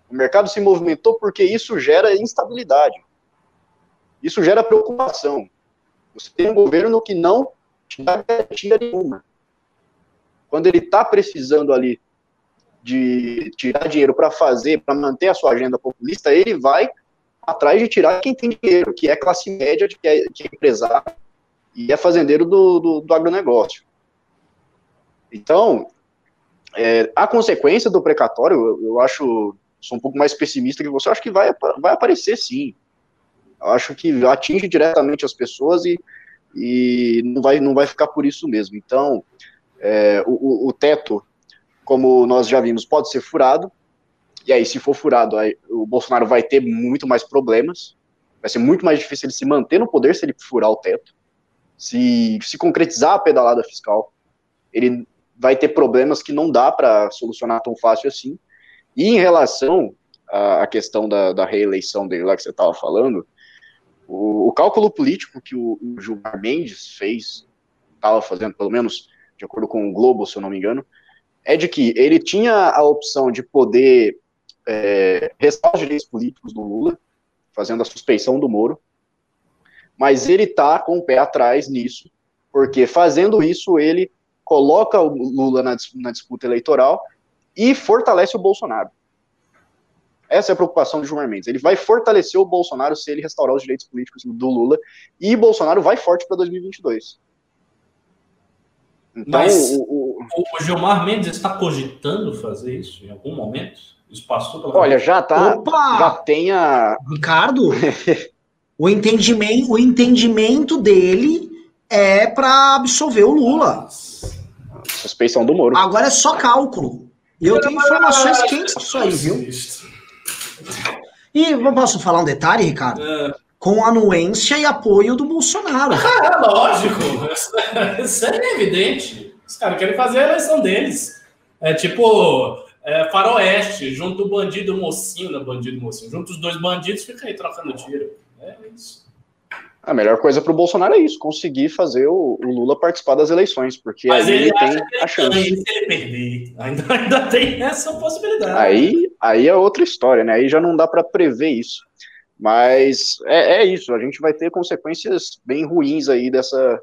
O mercado se movimentou porque isso gera instabilidade. Isso gera preocupação. Você tem um governo que não te dá garantia nenhuma. Quando ele está precisando ali de tirar dinheiro para fazer, para manter a sua agenda populista, ele vai atrás de tirar quem tem dinheiro, que é classe média, que é, que é empresário e é fazendeiro do, do, do agronegócio. Então, é, a consequência do precatório, eu, eu, acho, sou um pouco mais pessimista que você, acho que vai, vai aparecer sim. Eu acho que atinge diretamente as pessoas e, e não, vai, não vai ficar por isso mesmo. Então, é, o, o, teto, como nós já vimos, pode ser furado. E aí, se for furado, aí, o Bolsonaro vai ter muito mais problemas. Vai ser muito mais difícil ele se manter no poder se ele furar o teto. Se, se concretizar a pedalada fiscal, ele vai ter problemas que não dá para solucionar tão fácil assim. E em relação à, questão da, da reeleição dele lá que você estava falando, o, o cálculo político que o, o Gilmar Mendes fez, estava fazendo, pelo menos de acordo com o Globo, se eu não me engano, é de que ele tinha a opção de poder é, restar os direitos políticos do Lula, fazendo a suspeição do Moro, mas ele está com o pé atrás nisso, Porque fazendo isso, ele coloca o Lula na, na disputa eleitoral e fortalece o Bolsonaro. Essa é a preocupação de Gilmar Mendes. Ele vai fortalecer o Bolsonaro se ele restaurar os direitos políticos do Lula e Bolsonaro vai forte para 2022. Então, Mas o, o, o, Gilmar Mendes está cogitando fazer isso em algum momento? Isso passou pela Olha, já tá. Opa! Já tem a. Ricardo, o, entendimento, o entendimento dele é para absolver o Lula. Suspeição do Moro. Agora é só cálculo. E eu tenho informações quentes disso aí, viu? E posso falar um detalhe, Ricardo? É. Com anuência e apoio do Bolsonaro. Ah, lógico. Isso é evidente. Os caras querem fazer a eleição deles. É tipo é, faroeste, junto o bandido mocinho, na bandido mocinho. Junto os dois bandidos, fica aí trocando tiro. É isso. A melhor coisa para o Bolsonaro é isso, conseguir fazer o, o, Lula participar das eleições, porque Mas aí ele, ele tem a chance. se ele perder, ainda, ainda tem essa possibilidade. Aí, aí é outra história, né? Aí já não dá para prever isso. Mas é, é, isso, a gente vai ter consequências bem ruins aí dessa,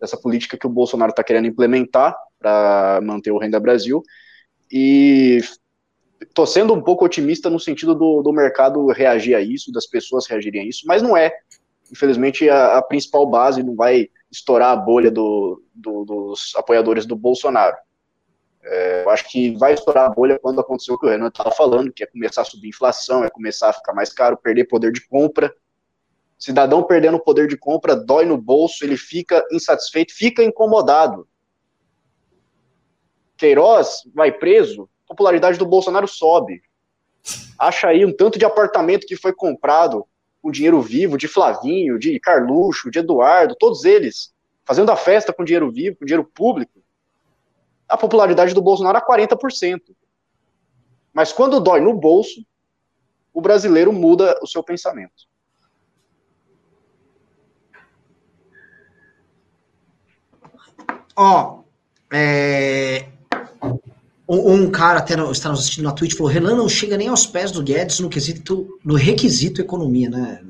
dessa política que o Bolsonaro está querendo implementar para manter o Renda Brasil. E tô sendo um pouco otimista no sentido do, do mercado reagir a isso, das pessoas reagirem a isso, mas não é infelizmente, a, a principal base não vai estourar a bolha do, do, dos apoiadores do Bolsonaro. É, eu acho que vai estourar a bolha quando acontecer o que o Renan estava falando, que é começar a subir inflação, é começar a ficar mais caro, perder poder de compra. Cidadão perdendo poder de compra, dói no bolso, ele fica insatisfeito, fica incomodado. Queiroz vai preso, popularidade do Bolsonaro sobe. Acha aí um tanto de apartamento que foi comprado com dinheiro vivo, de Flavinho, de Carluxo, de Eduardo, todos eles fazendo a festa com dinheiro vivo, com dinheiro público, a popularidade do Bolsonaro é 40%. Mas quando dói no bolso, o brasileiro muda o seu pensamento. Ó, é, um, um cara até no, está nos assistindo na Twitch falou: Renan não chega nem aos pés do Guedes no quesito, no requisito economia, né?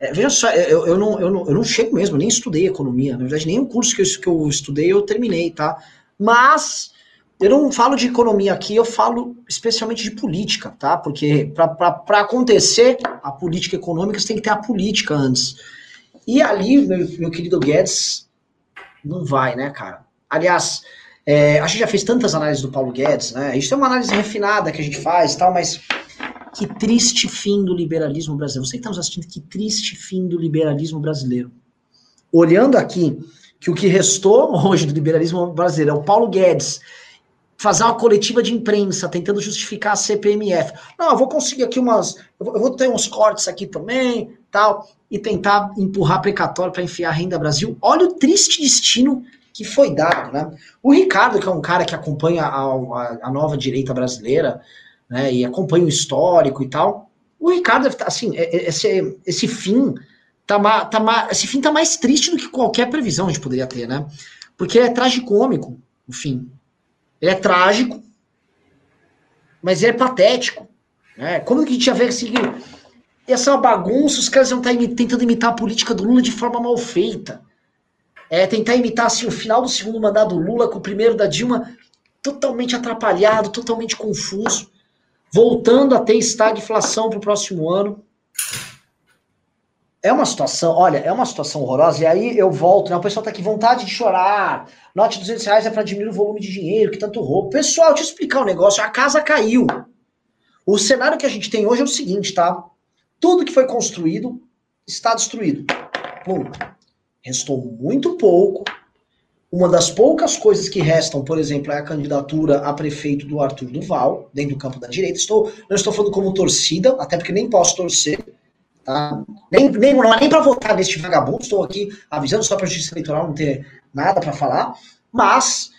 É, veja só, eu, eu, não, eu, não, eu não chego mesmo, nem estudei economia. Na verdade, o curso que eu, que eu estudei eu terminei, tá? Mas eu não falo de economia aqui, eu falo especialmente de política, tá? Porque para acontecer a política econômica, você tem que ter a política antes. E ali, meu, meu querido Guedes, não vai, né, cara? Aliás, é, a gente já fez tantas análises do Paulo Guedes, né? Isso é uma análise refinada que a gente faz e tal, mas que triste fim do liberalismo brasileiro. Você que está nos assistindo, que triste fim do liberalismo brasileiro. Olhando aqui que o que restou hoje do liberalismo brasileiro é o Paulo Guedes fazer uma coletiva de imprensa tentando justificar a CPMF. Não, eu vou conseguir aqui umas. Eu vou ter uns cortes aqui também, tal, e tentar empurrar precatório para enfiar renda Brasil. Olha o triste destino que foi dado, né? O Ricardo, que é um cara que acompanha a, a, a nova direita brasileira, né, e acompanha o histórico e tal, o Ricardo assim, é, é, esse, esse fim tá, tá, esse fim tá mais triste do que qualquer previsão a gente poderia ter, né? Porque é tragicômico, o fim. Ele é trágico, mas ele é patético. Né? Como que a gente ia ver assim, essa bagunça, os caras vão estar tá tentando imitar a política do Lula de forma mal feita é, tentar imitar assim, o final do segundo mandato do Lula com o primeiro da Dilma, totalmente atrapalhado, totalmente confuso, voltando a ter estagflação para o próximo ano. É uma situação, olha, é uma situação horrorosa, e aí eu volto, né? O pessoal tá aqui, vontade de chorar, note 200 reais é para diminuir o volume de dinheiro, que tanto roubo. Pessoal, deixa eu explicar um negócio, a casa caiu. O cenário que a gente tem hoje é o seguinte, tá? Tudo que foi construído está destruído. Ponto. Restou muito pouco. Uma das poucas coisas que restam, por exemplo, é a candidatura a prefeito do Arthur Duval, dentro do campo da direita. Estou, não estou falando como torcida, até porque nem posso torcer. Tá? Nem, nem, não é nem para votar neste vagabundo, estou aqui avisando só para a justiça eleitoral não ter nada para falar, mas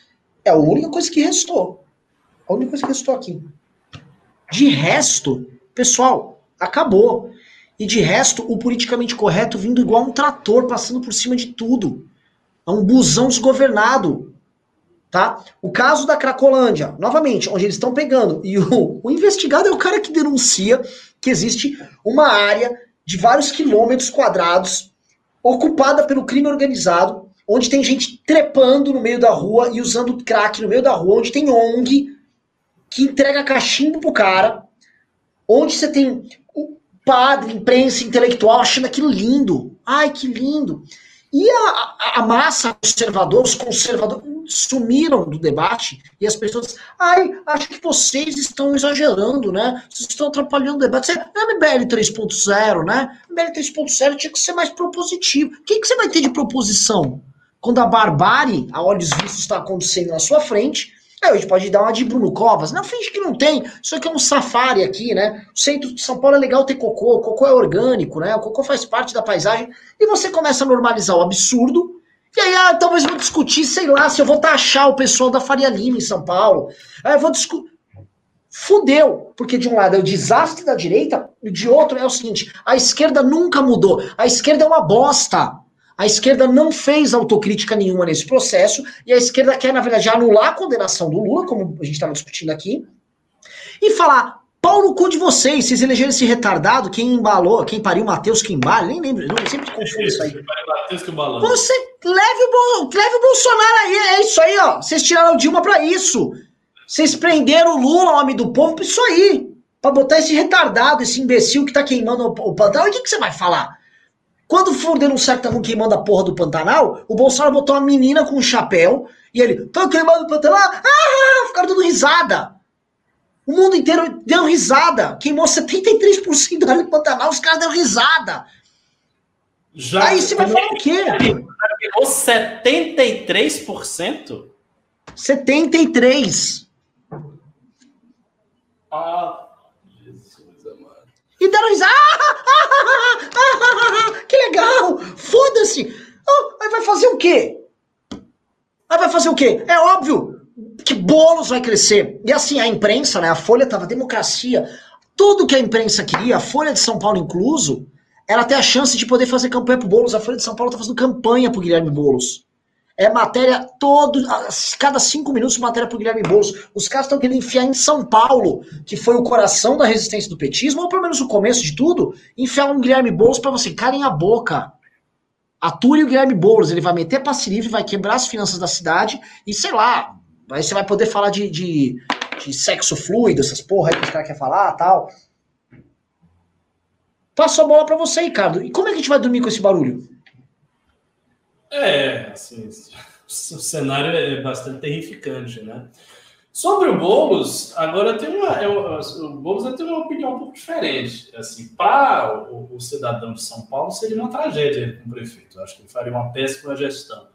é a única coisa que restou. A única coisa que restou aqui. De resto, pessoal, acabou. E de resto, o politicamente correto vindo igual um trator, passando por cima de tudo. É um busão desgovernado. Tá? O caso da Cracolândia, novamente, onde eles estão pegando. E o, o investigado é o cara que denuncia que existe uma área de vários quilômetros quadrados ocupada pelo crime organizado, onde tem gente trepando no meio da rua e usando crack no meio da rua, onde tem ONG que entrega cachimbo pro cara, onde você tem padre, imprensa intelectual achando aquilo lindo. Ai, que lindo. E a, a, massa conservadora, os conservadores, sumiram do debate e as pessoas, ai, acho que vocês estão exagerando, né? Vocês estão atrapalhando o debate. Você, é MBL 3.0, né? MBL 3.0 tinha que ser mais propositivo. O que, que você vai ter de proposição? Quando a barbárie, a olhos vistos, está acontecendo na sua frente, Aí a gente pode dar uma de Bruno Covas. Não, finge que não tem. Isso aqui é um safari aqui, né? O centro de São Paulo é legal ter cocô. O cocô é orgânico, né? O cocô faz parte da paisagem. E você começa a normalizar o absurdo. E aí, ah, talvez eu vou discutir, sei lá, se eu vou taxar o pessoal da Faria Lima em São Paulo. Aí eu vou discutir. Fudeu, porque de um lado é o desastre da direita, e de outro é o seguinte: a esquerda nunca mudou. A esquerda é uma bosta. A esquerda não fez autocrítica nenhuma nesse processo, e a esquerda quer, na verdade, anular a condenação do Lula, como a gente estava discutindo aqui, e falar: pau no cu de vocês, vocês elegeram esse retardado, quem embalou, quem pariu Matheus embala, nem lembro, eu sempre confundo isso aí. Você leve o, leve o Bolsonaro aí, é isso aí, ó. Vocês tiraram o Dilma pra isso. Vocês prenderam o Lula, homem do povo, pra isso aí. Pra botar esse retardado, esse imbecil que tá queimando o, o o que, que você vai falar? Quando for denunciar que estavam queimando a porra do Pantanal, o Bolsonaro botou uma menina com um chapéu e ele, tô queimando o Pantanal? Ah, ficaram dando risada. O mundo inteiro deu risada. Queimou 73% da área do Pantanal, os caras deram risada. Já Aí você vai falar o quê? Queimou 73%? 73%. Ah, e deram risada. Ah, que legal! Foda-se! Oh, aí vai fazer o quê? Aí vai fazer o quê? É óbvio que bolos vai crescer. E assim, a imprensa, né? A Folha tava democracia. Tudo que a imprensa queria, a Folha de São Paulo incluso, ela tem a chance de poder fazer campanha pro Boulos. A Folha de São Paulo tá fazendo campanha pro Guilherme Boulos. É matéria todo, cada cinco minutos matéria pro Guilherme Boulos. Os caras estão querendo enfiar em São Paulo, que foi o coração da resistência do petismo, ou pelo menos o começo de tudo, enfiar um Guilherme Boulos para você, calem a boca. Ature o Guilherme Boulos, ele vai meter passe livre, vai quebrar as finanças da cidade e sei lá, aí você vai poder falar de, de, de sexo fluido, essas porra aí que os caras querem falar tal. Passo a bola para você, Ricardo. E como é que a gente vai dormir com esse barulho? É, assim, o cenário é bastante terrificante, né? Sobre o Boulos, agora tem uma, eu, o Boulos tem uma opinião um pouco diferente. Assim, para o, o, cidadão de São Paulo seria uma tragédia com o prefeito. Eu acho que ele faria uma péssima gestão.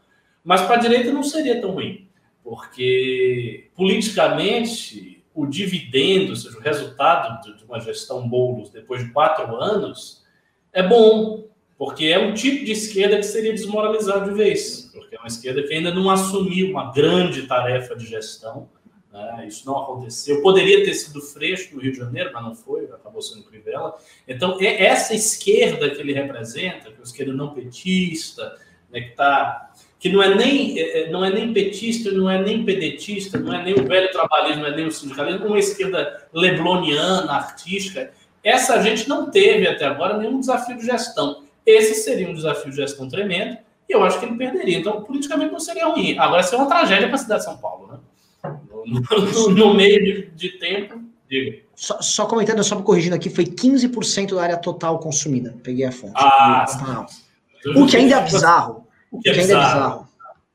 Mas para a direita não seria tão ruim, porque politicamente o dividendo, ou seja, o resultado de uma gestão Boulos depois de quatro anos é bom, porque é um tipo de esquerda que seria desmoralizado de vez, porque é uma esquerda que ainda não assumiu uma grande tarefa de gestão. Né? Isso não aconteceu. Poderia ter sido Freixo no Rio de Janeiro, mas não foi, acabou sendo Crivella. Então, é essa esquerda que ele representa, que é uma esquerda não petista, né, que tá, que não é nem é, é, não é nem petista, não é nem pedetista, não é nem o velho trabalhismo, não é nem o sindicalismo, uma esquerda lebloniana, artística. Essa gente não teve até agora nenhum desafio de gestão. Esse seria um desafio de gestão tremendo e eu acho que ele perderia. Então, politicamente não seria ruim. Agora, seria uma tragédia para a cidade de São Paulo, né? No, no, no meio de, de, tempo, diga. Só, só comentando, só me corrigindo aqui, foi 15% da área total consumida. Peguei a fonte. Ah, o que ainda é bizarro. O que, é, ainda é bizarro.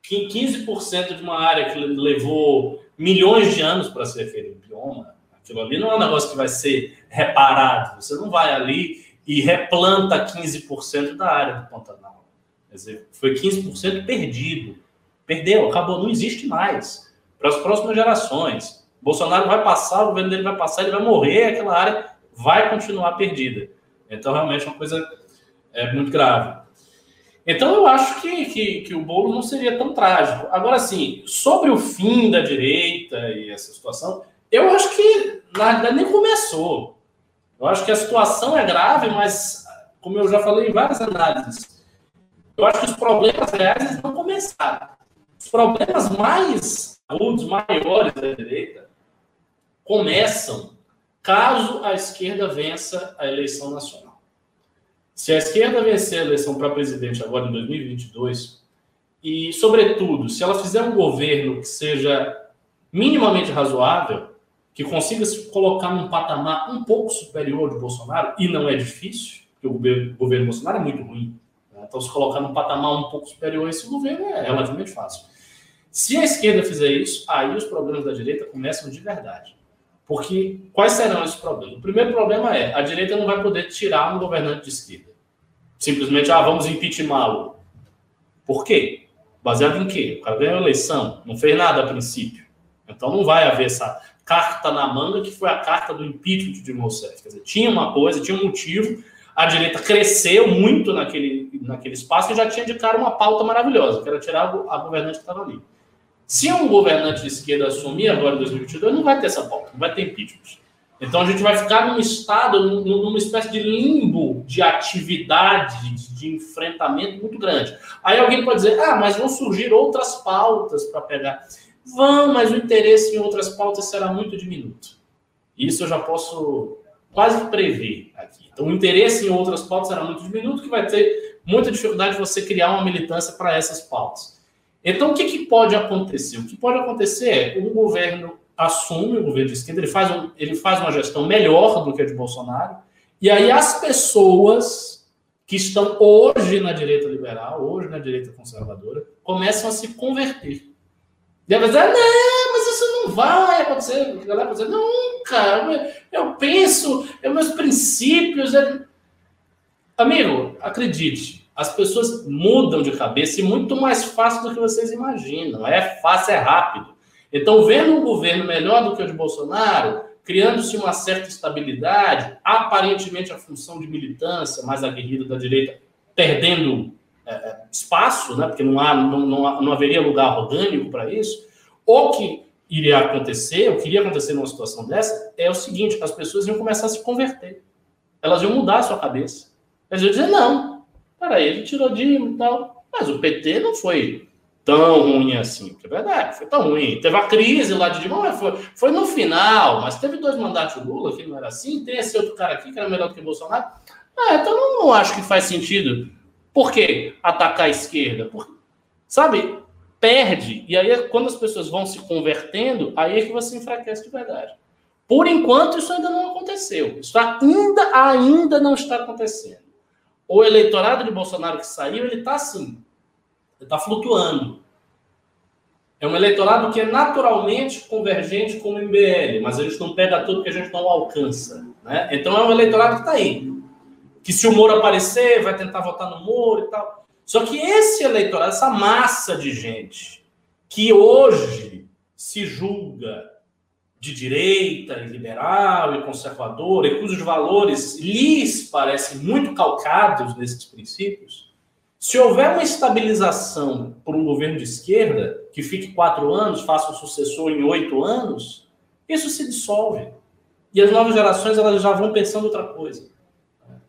15% de uma área que levou milhões de anos para ser feito um bioma, aquilo ali não é um negócio que vai ser reparado. Você não vai ali e replanta 15% da área do Pantanal. Quer dizer, foi 15% perdido. Perdeu, acabou, não existe mais. Para as próximas gerações. Bolsonaro vai passar, o governo dele vai passar, ele vai morrer, aquela área vai continuar perdida. Então, realmente, é uma coisa é, muito grave. Então, eu acho que, que, que o bolo não seria tão trágico. Agora, sim, sobre o fim da direita e essa situação, eu acho que nada nem começou. Eu acho que a situação é grave, mas, como eu já falei em várias análises, eu acho que os problemas reais não começaram. Os problemas mais agudos, maiores da direita, começam caso a esquerda vença a eleição nacional. Se a esquerda vencer a eleição para presidente agora em 2022, E, sobretudo, se ela fizer um governo que seja minimamente razoável, que consiga se colocar num patamar um pouco superior de Bolsonaro, e não é difícil, porque o governo, o governo Bolsonaro é muito ruim. Né? Então, se colocar num patamar um pouco superior a esse governo é relativamente fácil. Se a esquerda fizer isso, aí os problemas da direita começam de verdade. Porque quais serão esses problemas? O primeiro problema é a direita não vai poder tirar um governante de esquerda. Simplesmente, ah, vamos impeachmá-lo. Por quê? Baseado em quê? O cara ganhou a eleição, não fez nada a princípio. Então não vai haver essa carta na manga que foi a carta do impeachment de Dilma Rousseff. Quer dizer, tinha uma coisa, tinha um motivo, a direita cresceu muito naquele, naquele espaço e já tinha de cara uma pauta maravilhosa, que era tirar a governante que estava ali. Se um governante de esquerda assumir agora em 2022, não vai ter essa pauta, não vai ter impeachment. Então a gente vai ficar num estado, numa espécie de limbo de atividade, de enfrentamento muito grande. Aí alguém pode dizer, ah, mas vão surgir outras pautas para pegar. Vão, mas o interesse em outras pautas será muito diminuto. Isso eu já posso quase prever aqui. Então o interesse em outras pautas será muito diminuto, que vai ter muita dificuldade de você criar uma militância para essas pautas. Então, o que, que pode acontecer? O que pode acontecer é o governo assume, o governo de esquerda, ele faz, um, ele faz uma gestão melhor do que a de Bolsonaro, e aí as pessoas que estão hoje na direita liberal, hoje na direita conservadora, começam a se converter. E a dizer, não, mas isso não vai acontecer. A galera vai dizer, nunca, eu penso, é meus princípios. É... Amigo, acredite, as pessoas mudam de cabeça e muito mais fácil do que vocês imaginam. É fácil, é rápido. Então, vendo um governo melhor do que o de Bolsonaro, criando-se uma certa estabilidade, aparentemente a função de militância mais aguerrida da direita perdendo é, é espaço, né, porque não, há, não, não, não haveria lugar orgânico para isso, o que iria acontecer, o que iria acontecer numa situação dessa, é o seguinte: as pessoas iam começar a se converter. Elas iam mudar a sua cabeça. Elas iam dizer, não, Peraí, ele tirou Dilma e tal. Mas o PT não foi tão ruim assim, é verdade, foi tão ruim. Teve a crise lá de Dilma, foi, foi no final, mas teve dois mandatos do Lula, que não era assim, tem esse outro cara aqui que era melhor do que Bolsonaro. Ah, então não, não acho que faz sentido. Por que atacar a esquerda? Sabe, perde. E aí, quando as pessoas vão se convertendo, aí é que você enfraquece de verdade. Por enquanto, isso ainda não aconteceu. Isso ainda, ainda não está acontecendo o eleitorado de Bolsonaro que saiu, ele está assim, ele está flutuando. É um eleitorado que é naturalmente convergente com o MBL, mas a gente não pega tudo que a gente não alcança. Né? Então é um eleitorado que está aí. Que se o Moro aparecer, vai tentar votar no Moro e tal. Só que esse eleitorado, essa massa de gente que hoje se julga de direita, e liberal e conservadora, e cujos valores lhes parecem muito calcados nesses princípios, se houver uma estabilização por um governo de esquerda, que fique quatro anos, faça um sucessor em oito anos, isso se dissolve. E as novas gerações elas já vão pensando outra coisa.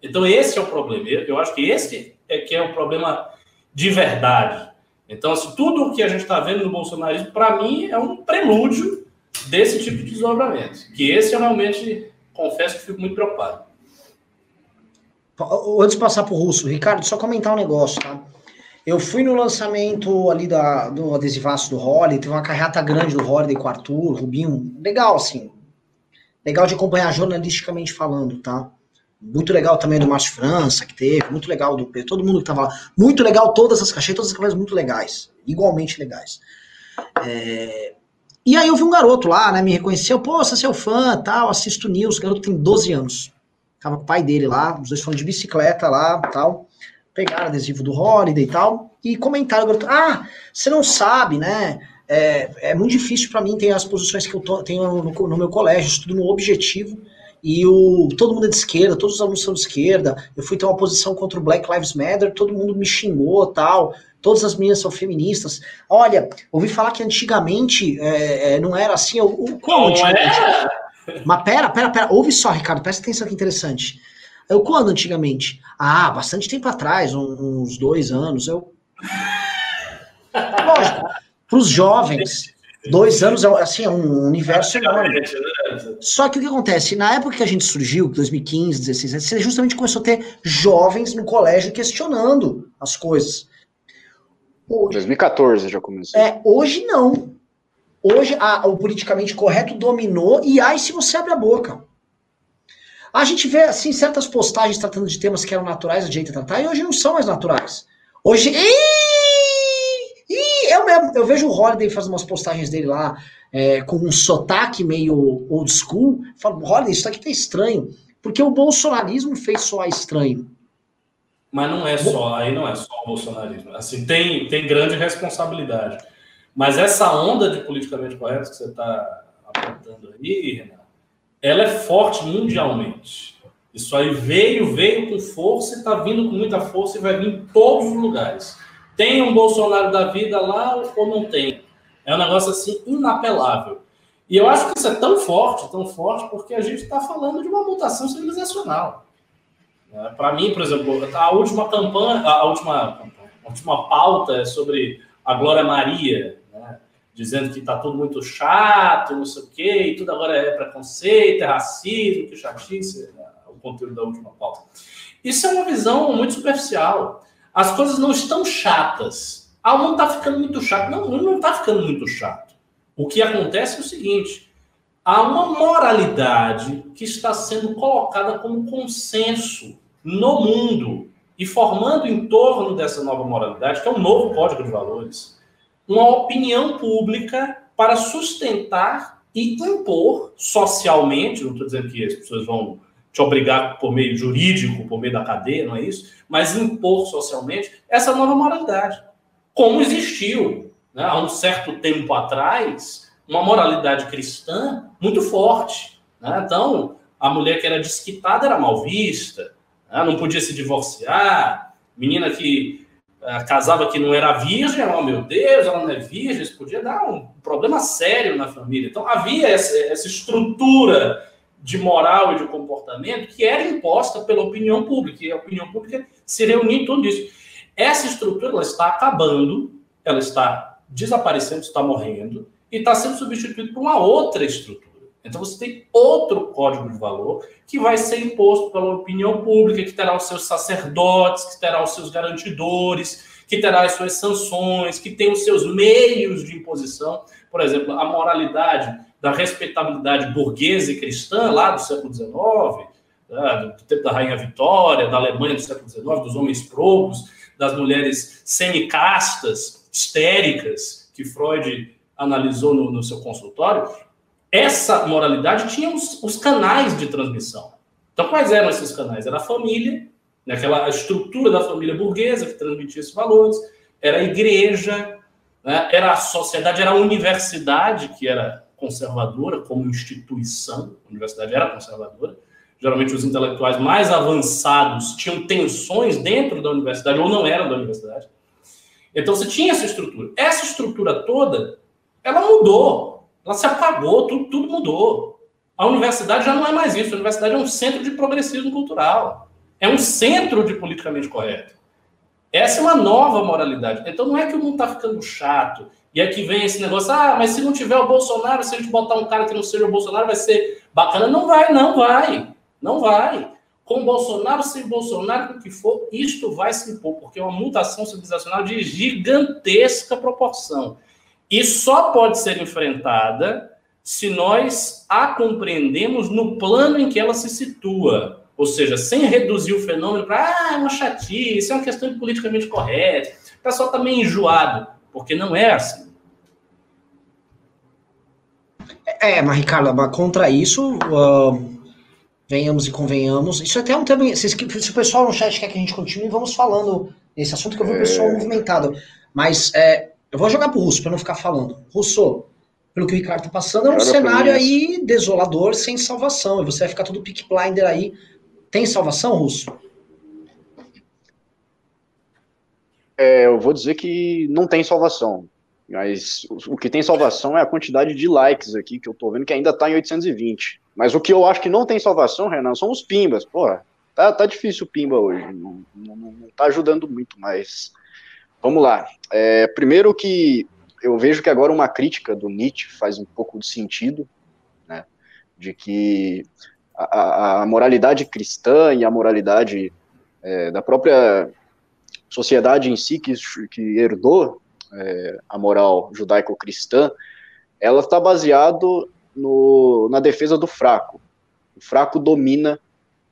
Então esse é o problema. Eu acho que esse é que é o problema de verdade. Então, assim, tudo o que a gente está vendo no bolsonarismo, para mim, é um prelúdio desse tipo de desdobramento. Que esse eu realmente confesso que fico muito preocupado. Antes de passar para o Russo, Ricardo, só comentar um negócio, tá? Eu fui no lançamento ali da, do adesivaço do Holly, teve uma carreata grande do Holly com o Arthur, Rubinho, legal, assim. Legal de acompanhar jornalisticamente falando, tá? Muito legal também do Márcio França, que teve, muito legal do todo mundo que tava lá. Muito legal todas as caixinhas, todas as caixas muito legais, igualmente legais. É, e aí eu vi um garoto lá, né, me reconheceu, pô, você é seu fã, tal, assisto news, o garoto tem 12 anos. Tava com o pai dele lá, os dois foram de bicicleta lá, tal, pegaram adesivo do Holiday e tal, e comentaram, o garoto, ah, você não sabe, né, é, é muito difícil para mim ter as posições que eu tô, tenho no, no meu colégio, estudo no objetivo, e o, todo mundo é de esquerda, todos os alunos são de esquerda, eu fui ter uma posição contra o Black Lives Matter, todo mundo me xingou, tal, todas as meninas são feministas. Olha, ouvi falar que antigamente é, é não era assim. O, como antigamente? É? Mas pera, pera, pera. Ouve só, Ricardo, presta atenção que interessante. Eu, quando antigamente? Ah, bastante tempo atrás, uns dois anos. Eu. Lógico, para os jovens, dois anos é assim, é um universo enorme. Só que o que acontece? Na época que a gente surgiu, 2015, 16, você justamente começou a ter jovens no colégio questionando as coisas Hoje, 2014 já começou. É, hoje não. Hoje a, o politicamente correto dominou e aí se você abre a boca. A gente vê, assim, certas postagens tratando de temas que eram naturais jeito de tratar e hoje não são mais naturais. Hoje. Ih, eu, mesmo, eu vejo o Holiday fazendo umas postagens dele lá é, com um sotaque meio old school. Falo, Holiday, isso aqui tá estranho. Porque o bolsonarismo fez soar estranho. Mas não é só, aí não é só o bolsonarismo. Assim, tem, tem grande responsabilidade. Mas essa onda de politicamente correto que você está apontando aí, Renato, ela é forte mundialmente. Isso aí veio, veio com força e está vindo com muita força e vai vir em todos os lugares. Tem um Bolsonaro da vida lá ou não tem? É um negócio assim inapelável. E eu acho que isso é tão forte, tão forte, porque a gente está falando de uma mutação civilizacional. É, Para mim, por exemplo, a última campanha, a última, a última pauta é sobre a Glória Maria, né? dizendo que está tudo muito chato, não sei o quê, e tudo agora é preconceito, é racismo, que chatice, né? o conteúdo da última pauta. Isso é uma visão muito superficial. As coisas não estão chatas. Ah, não está ficando muito chato. Não, não está ficando muito chato. O que acontece é o seguinte: há uma moralidade que está sendo colocada como consenso no mundo e formando em torno dessa nova moralidade, que é um novo código de valores, uma opinião pública para sustentar e impor socialmente, não estou dizendo que as pessoas vão te obrigar por meio jurídico, por meio da cadeia, não é isso, mas impor socialmente essa nova moralidade. Como existiu né, há um certo tempo atrás, uma moralidade cristã muito forte. Né? Então, a mulher que era desquitada era mal vista, né? não podia se divorciar, menina que uh, casava que não era virgem, oh meu Deus, ela não é virgem, isso podia dar um problema sério na família. Então, havia essa, essa estrutura de moral e de comportamento que era imposta pela opinião pública, e a opinião pública se reunia em torno disso. Essa estrutura ela está acabando, ela está desaparecendo, está morrendo, e está sendo substituído por uma outra estrutura. Então você tem outro código de valor que vai ser imposto pela opinião pública, que terá os seus sacerdotes, que terá os seus garantidores, que terá as suas sanções, que tem os seus meios de imposição. Por exemplo, a moralidade da respeitabilidade burguesa e cristã lá do século XIX, né, do tempo da Rainha Vitória, da Alemanha do século XIX, dos homens probos, das mulheres semicastas, histéricas que Freud analisou no, no seu consultório, essa moralidade tinha os, os, canais de transmissão. Então, quais eram esses canais? Era a família, né, aquela estrutura da família burguesa que transmitia esses valores, era a igreja, né, era a sociedade, era a universidade, que era conservadora como instituição, a universidade era conservadora. Geralmente, os intelectuais mais avançados tinham tensões dentro da universidade ou não eram da universidade. Então você tinha essa estrutura. Essa estrutura toda, ela mudou. Ela se apagou, tudo, tudo mudou. A universidade já não é mais isso. A universidade é um centro de progressismo cultural. É um centro de politicamente correto. Essa é uma nova moralidade. Então não é que o mundo está ficando chato. E aqui vem esse negócio, ah, mas se não tiver o Bolsonaro, se a gente botar um cara que não seja o Bolsonaro, vai ser bacana. Não vai, não vai. Não vai com Bolsonaro, sem Bolsonaro, com o que for, isto vai se impor, porque é uma mutação civilizacional de gigantesca proporção. E só pode ser enfrentada se nós a compreendemos no plano em que ela se situa. Ou seja, sem reduzir o fenômeno para, ah, é uma chatice, é uma questão de politicamente correta, o pessoal está meio enjoado, porque não é assim. É, mas, Ricardo, contra isso, uh venhamos e convenhamos. Isso é até é um tema. Se, se, o pessoal no chat quer que a gente continue, vamos falando nesse assunto que eu vi o pessoal é... movimentado. Mas é, eu vou jogar pro Russo para não ficar falando. Russo, pelo que o Ricardo tá passando, é um Cara, cenário aí desolador, sem salvação. E você vai ficar todo pick blinder aí. Tem salvação, Russo? É, eu vou dizer que não tem salvação. Mas o que tem salvação é a quantidade de likes aqui, que eu tô vendo que ainda tá em 820. Mas o que eu acho que não tem salvação, Renan, são os pimbas. Porra, tá, tá difícil o pimba hoje. Não, não, não tá ajudando muito, mas. Vamos lá. É, primeiro que eu vejo que agora uma crítica do Nietzsche faz um pouco de sentido, né? De que a, a moralidade cristã e a moralidade é, da própria sociedade em si que, que herdou é, a moral judaico-cristã, ela está baseado no, na defesa do fraco. O fraco domina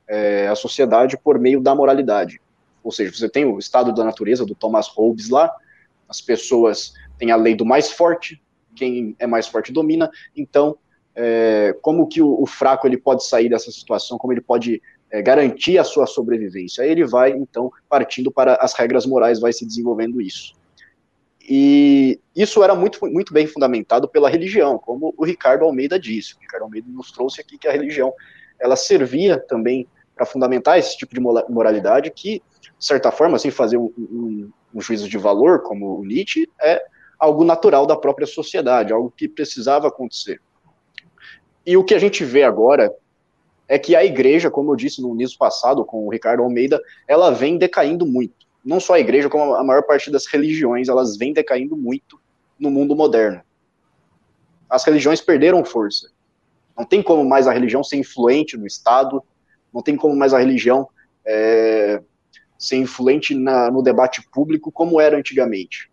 é, a sociedade por meio da moralidade. Ou seja, você tem o estado da natureza do Thomas Hobbes lá, as pessoas têm a lei do mais forte, quem é mais forte domina, então é, como que o, o, fraco ele pode sair dessa situação, como ele pode é, garantir a sua sobrevivência. Aí ele vai, então, partindo para as regras morais, vai se desenvolvendo isso. E isso era muito, muito bem fundamentado pela religião, como o Ricardo Almeida disse. O Ricardo Almeida nos trouxe aqui que a religião ela servia também para fundamentar esse tipo de moralidade que, de certa forma, sem fazer um, um, um juízo de valor, como o Nietzsche, é algo natural da própria sociedade, algo que precisava acontecer. E o que a gente vê agora é que a igreja, como eu disse no nisso passado com o Ricardo Almeida, ela vem decaindo muito. Não só a igreja, como a maior parte das religiões, elas vêm decaindo muito no mundo moderno. As religiões perderam força. Não tem como mais a religião ser influente no Estado, não tem como mais a religião é, ser influente na, no debate público como era antigamente.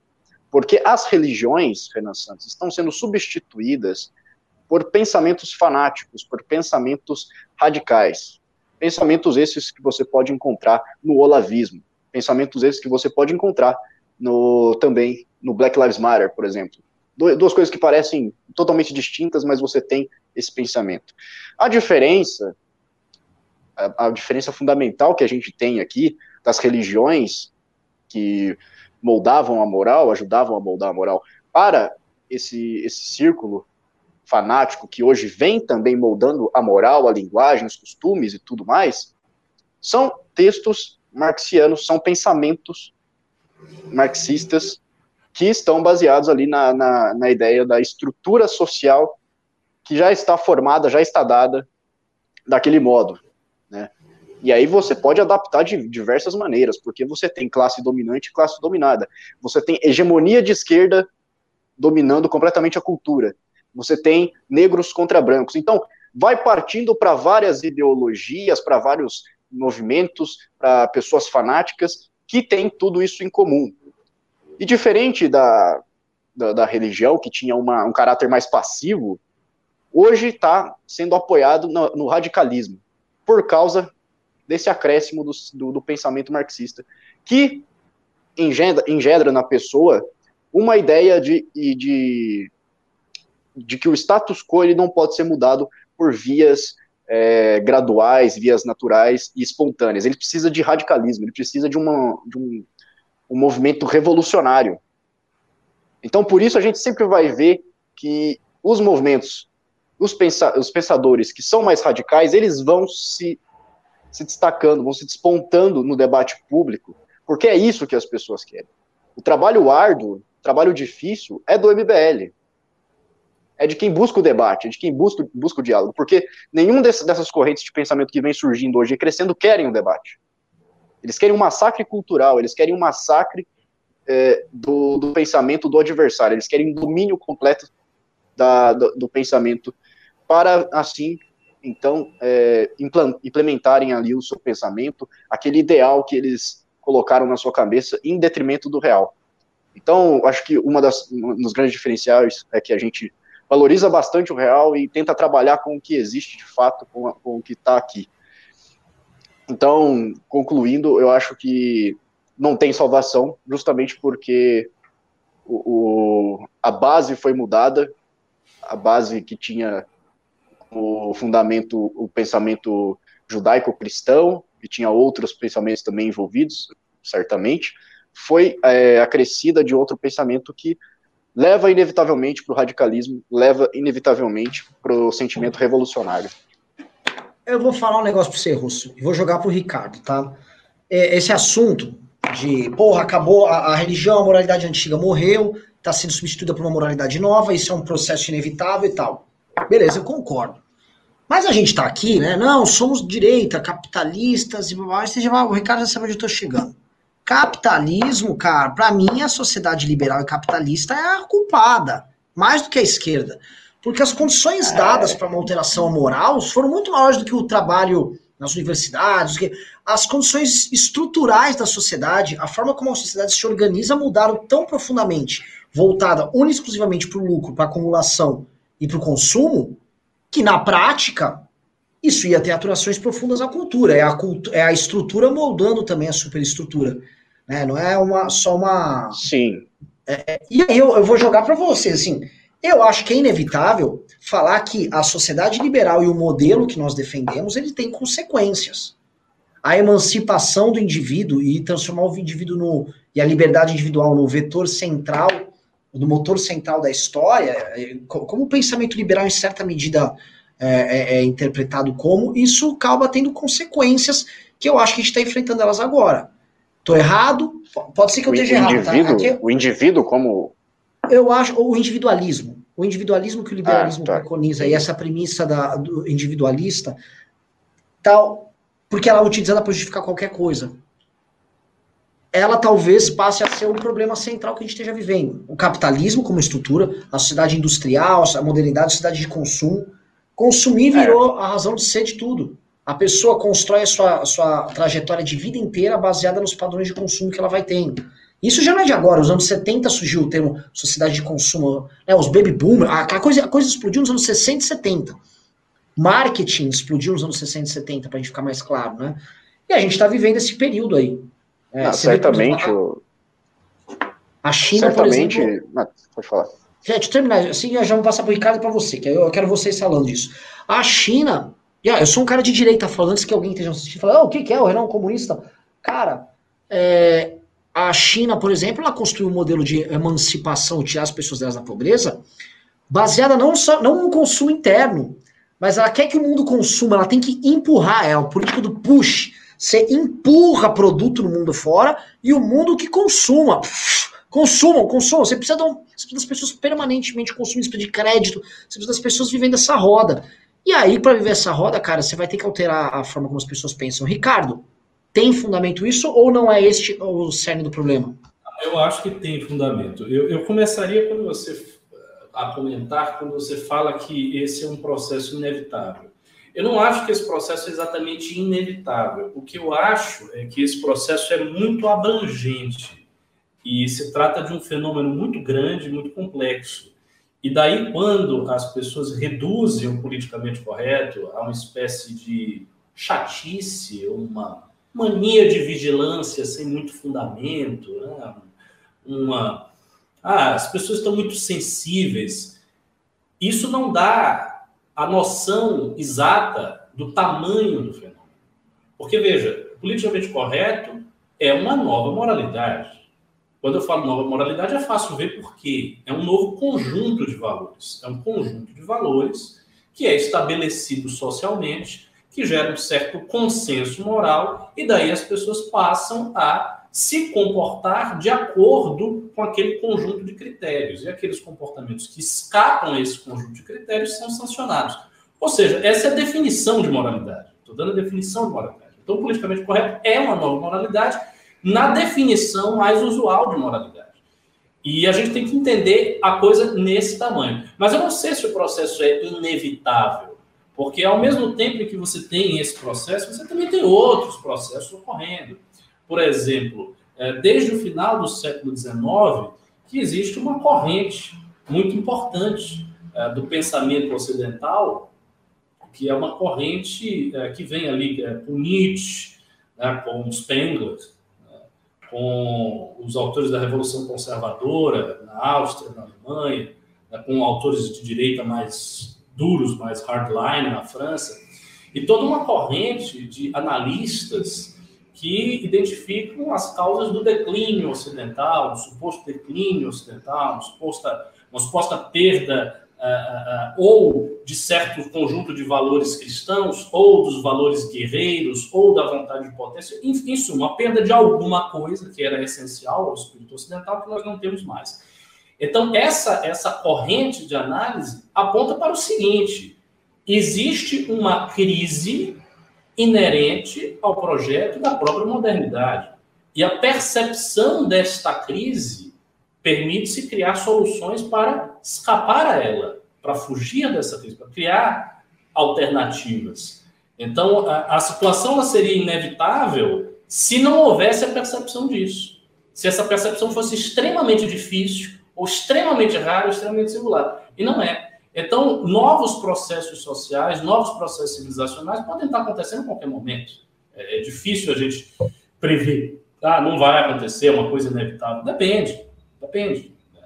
Porque as religiões, Renan Santos, estão sendo substituídas por pensamentos fanáticos, por pensamentos radicais. Pensamentos esses que você pode encontrar no olavismo, pensamentos esses que você pode encontrar no também no Black Lives Matter, por exemplo. Duas coisas que parecem totalmente distintas, mas você tem esse pensamento. A diferença, a, a diferença fundamental que a gente tem aqui das religiões que moldavam a moral, ajudavam a moldar a moral, para esse, esse círculo fanático que hoje vem também moldando a moral, a linguagem, os costumes e tudo mais, são textos marxianos, são pensamentos marxistas que estão baseados ali na, na, na ideia da estrutura social que já está formada, já está dada daquele modo, né? E aí você pode adaptar de diversas maneiras, porque você tem classe dominante e classe dominada. Você tem hegemonia de esquerda dominando completamente a cultura você tem negros contra brancos. Então, vai partindo para várias ideologias, para vários movimentos, para pessoas fanáticas que têm tudo isso em comum. E diferente da, da, da religião, que tinha uma, um caráter mais passivo, hoje está sendo apoiado no, no, radicalismo, por causa desse acréscimo do, do, do pensamento marxista, que engendra, engendra na pessoa uma ideia de, de de que o status quo ele não pode ser mudado por vias é, graduais, vias naturais e espontâneas. Ele precisa de radicalismo, ele precisa de, uma, de um, um movimento revolucionário. Então, por isso, a gente sempre vai ver que os movimentos, os, pensa os pensadores que são mais radicais, eles vão se, se destacando, vão se despontando no debate público, porque é isso que as pessoas querem. O trabalho árduo, o trabalho difícil é do MBL é de quem busca o debate, é de quem busca, busca o diálogo, porque nenhum desse, dessas correntes de pensamento que vem surgindo hoje e crescendo querem o debate. Eles querem um massacre cultural, eles querem um massacre é, do, do, pensamento do adversário, eles querem um domínio completo da, do, do, pensamento para, assim, então, é, implementarem ali o seu pensamento, aquele ideal que eles colocaram na sua cabeça, em detrimento do real. Então, acho que uma das um dos grandes diferenciais é que a gente valoriza bastante o real e tenta trabalhar com o que existe de fato, com, a, com o que está aqui. Então, concluindo, eu acho que não tem salvação, justamente porque o, o, a base foi mudada, a base que tinha o fundamento, o pensamento judaico-cristão, e tinha outros pensamentos também envolvidos, certamente, foi é, acrescida de outro pensamento que leva inevitavelmente para o radicalismo, leva inevitavelmente para o sentimento revolucionário. Eu vou falar um negócio para você, Russo, e vou jogar para o Ricardo, tá? É, esse assunto de, porra, acabou a, a religião, a moralidade antiga morreu, está sendo substituída por uma moralidade nova, isso é um processo inevitável e tal. Beleza, eu concordo. Mas a gente está aqui, né? Não, somos direita, capitalistas e blá, blá, blá, o Ricardo já sabe onde eu estou chegando. Capitalismo, cara, para mim a sociedade liberal e capitalista é a culpada, mais do que a esquerda. Porque as condições é. dadas para uma alteração moral foram muito maiores do que o trabalho nas universidades, as condições estruturais da sociedade, a forma como a sociedade se organiza mudaram tão profundamente, voltada única exclusivamente para o lucro, para a acumulação e para o consumo, que na prática isso ia ter atuações profundas na cultura. É a, cultu é a estrutura moldando também a superestrutura. Né? Não é uma, só uma. Sim. É, e aí eu, eu vou jogar para vocês, assim. Eu acho que é inevitável falar que a sociedade liberal e o modelo que nós defendemos, ele tem consequências. A emancipação do indivíduo e transformar o indivíduo no, e a liberdade individual no vetor central, no motor central da história, é, como o pensamento liberal em certa medida é, é, é interpretado como, isso acaba tendo consequências que eu acho que a gente está enfrentando elas agora. Estou errado? Pode ser que eu o esteja errado. Tá? Aqui, o indivíduo como. Eu acho, o individualismo. O individualismo que o liberalismo ah, tá. preconiza e essa premissa da, do individualista, tal, porque ela é utilizada para justificar qualquer coisa. Ela talvez passe a ser o problema central que a gente esteja vivendo. O capitalismo como estrutura, a sociedade industrial, a modernidade, a sociedade de consumo Consumir é. virou é. a razão de ser de tudo. A pessoa constrói a sua, a sua trajetória de vida inteira baseada nos padrões de consumo que ela vai tendo. Isso já não é de agora, os anos 70 surgiu o termo sociedade de consumo, né, os baby boomers, a, coisa, a coisa explodiu nos anos 60 e 70. Marketing explodiu nos anos 60 e 70, para a gente ficar mais claro, né? E a gente está vivendo esse período aí. É, não, certamente. Exemplo, a, a China, certamente, por exemplo. Não, pode falar. Gente, terminar. Assim, já vou passar para o Ricardo e para você, que eu quero vocês falando disso. A China, eu sou um cara de direita falando, antes que alguém esteja assistindo, falando, oh, o que, que é? O Renan é um comunista? Cara, é, a China, por exemplo, ela construiu um modelo de emancipação, tirar as pessoas delas da pobreza, baseada não só não no consumo interno, mas ela quer que o mundo consuma, ela tem que empurrar, é o político do push. Você empurra produto no mundo fora e o mundo que consuma. Consumam, consumam. Você precisa, um, você precisa das pessoas permanentemente consumindo, você precisa de crédito, você precisa das pessoas vivendo essa roda. E aí, para viver essa roda, cara, você vai ter que alterar a forma como as pessoas pensam. Ricardo, tem fundamento isso ou não é este o cerne do problema? Eu acho que tem fundamento. Eu, eu começaria quando você a comentar quando você fala que esse é um processo inevitável. Eu não acho que esse processo é exatamente inevitável. O que eu acho é que esse processo é muito abrangente. E se trata de um fenômeno muito grande, muito complexo. E daí, quando as pessoas reduzem o politicamente correto a uma espécie de chatice, uma mania de vigilância sem muito fundamento, né? uma. Ah, as pessoas estão muito sensíveis. Isso não dá a noção exata do tamanho do fenômeno. Porque, veja, politicamente correto é uma nova moralidade. Quando eu falo nova moralidade, é fácil ver por quê. É um novo conjunto de valores. É um conjunto de valores que é estabelecido socialmente, que gera um certo consenso moral, e daí as pessoas passam a se comportar de acordo com aquele conjunto de critérios. E aqueles comportamentos que escapam a esse conjunto de critérios são sancionados. Ou seja, essa é a definição de moralidade. Estou dando a definição de moralidade. Então, politicamente correto é uma nova moralidade na definição mais usual de moralidade. E a gente tem que entender a coisa nesse tamanho. Mas eu não sei se o processo é inevitável, porque ao mesmo tempo que você tem esse processo, você também tem outros processos ocorrendo. Por exemplo, é, desde o final do século XIX, que existe uma corrente muito importante é, do pensamento ocidental, que é uma corrente é, que vem ali com Nietzsche, né, com Spengler, com os autores da Revolução Conservadora na Áustria, na Alemanha, né, com autores de direita mais duros, mais hardline na França, e toda uma corrente de analistas que identificam as causas do declínio ocidental, do suposto declínio ocidental, uma suposta, uma suposta perda ou de certo conjunto de valores cristãos, ou dos valores guerreiros, ou da vontade de potência, enfim, isso, uma perda de alguma coisa que era essencial ao espírito ocidental que nós não temos mais. Então, essa, essa corrente de análise aponta para o seguinte: existe uma crise inerente ao projeto da própria modernidade. E a percepção desta crise permite-se criar soluções para escapar a ela, para fugir dessa crise, para criar alternativas. Então, a, a situação seria inevitável se não houvesse a percepção disso. Se essa percepção fosse extremamente difícil, ou extremamente rara, ou extremamente singular. E não é. Então, novos processos sociais, novos processos civilizacionais podem estar acontecendo a qualquer momento. É, é difícil a gente prever. Ah, não vai acontecer, é uma coisa inevitável. Depende, depende. É,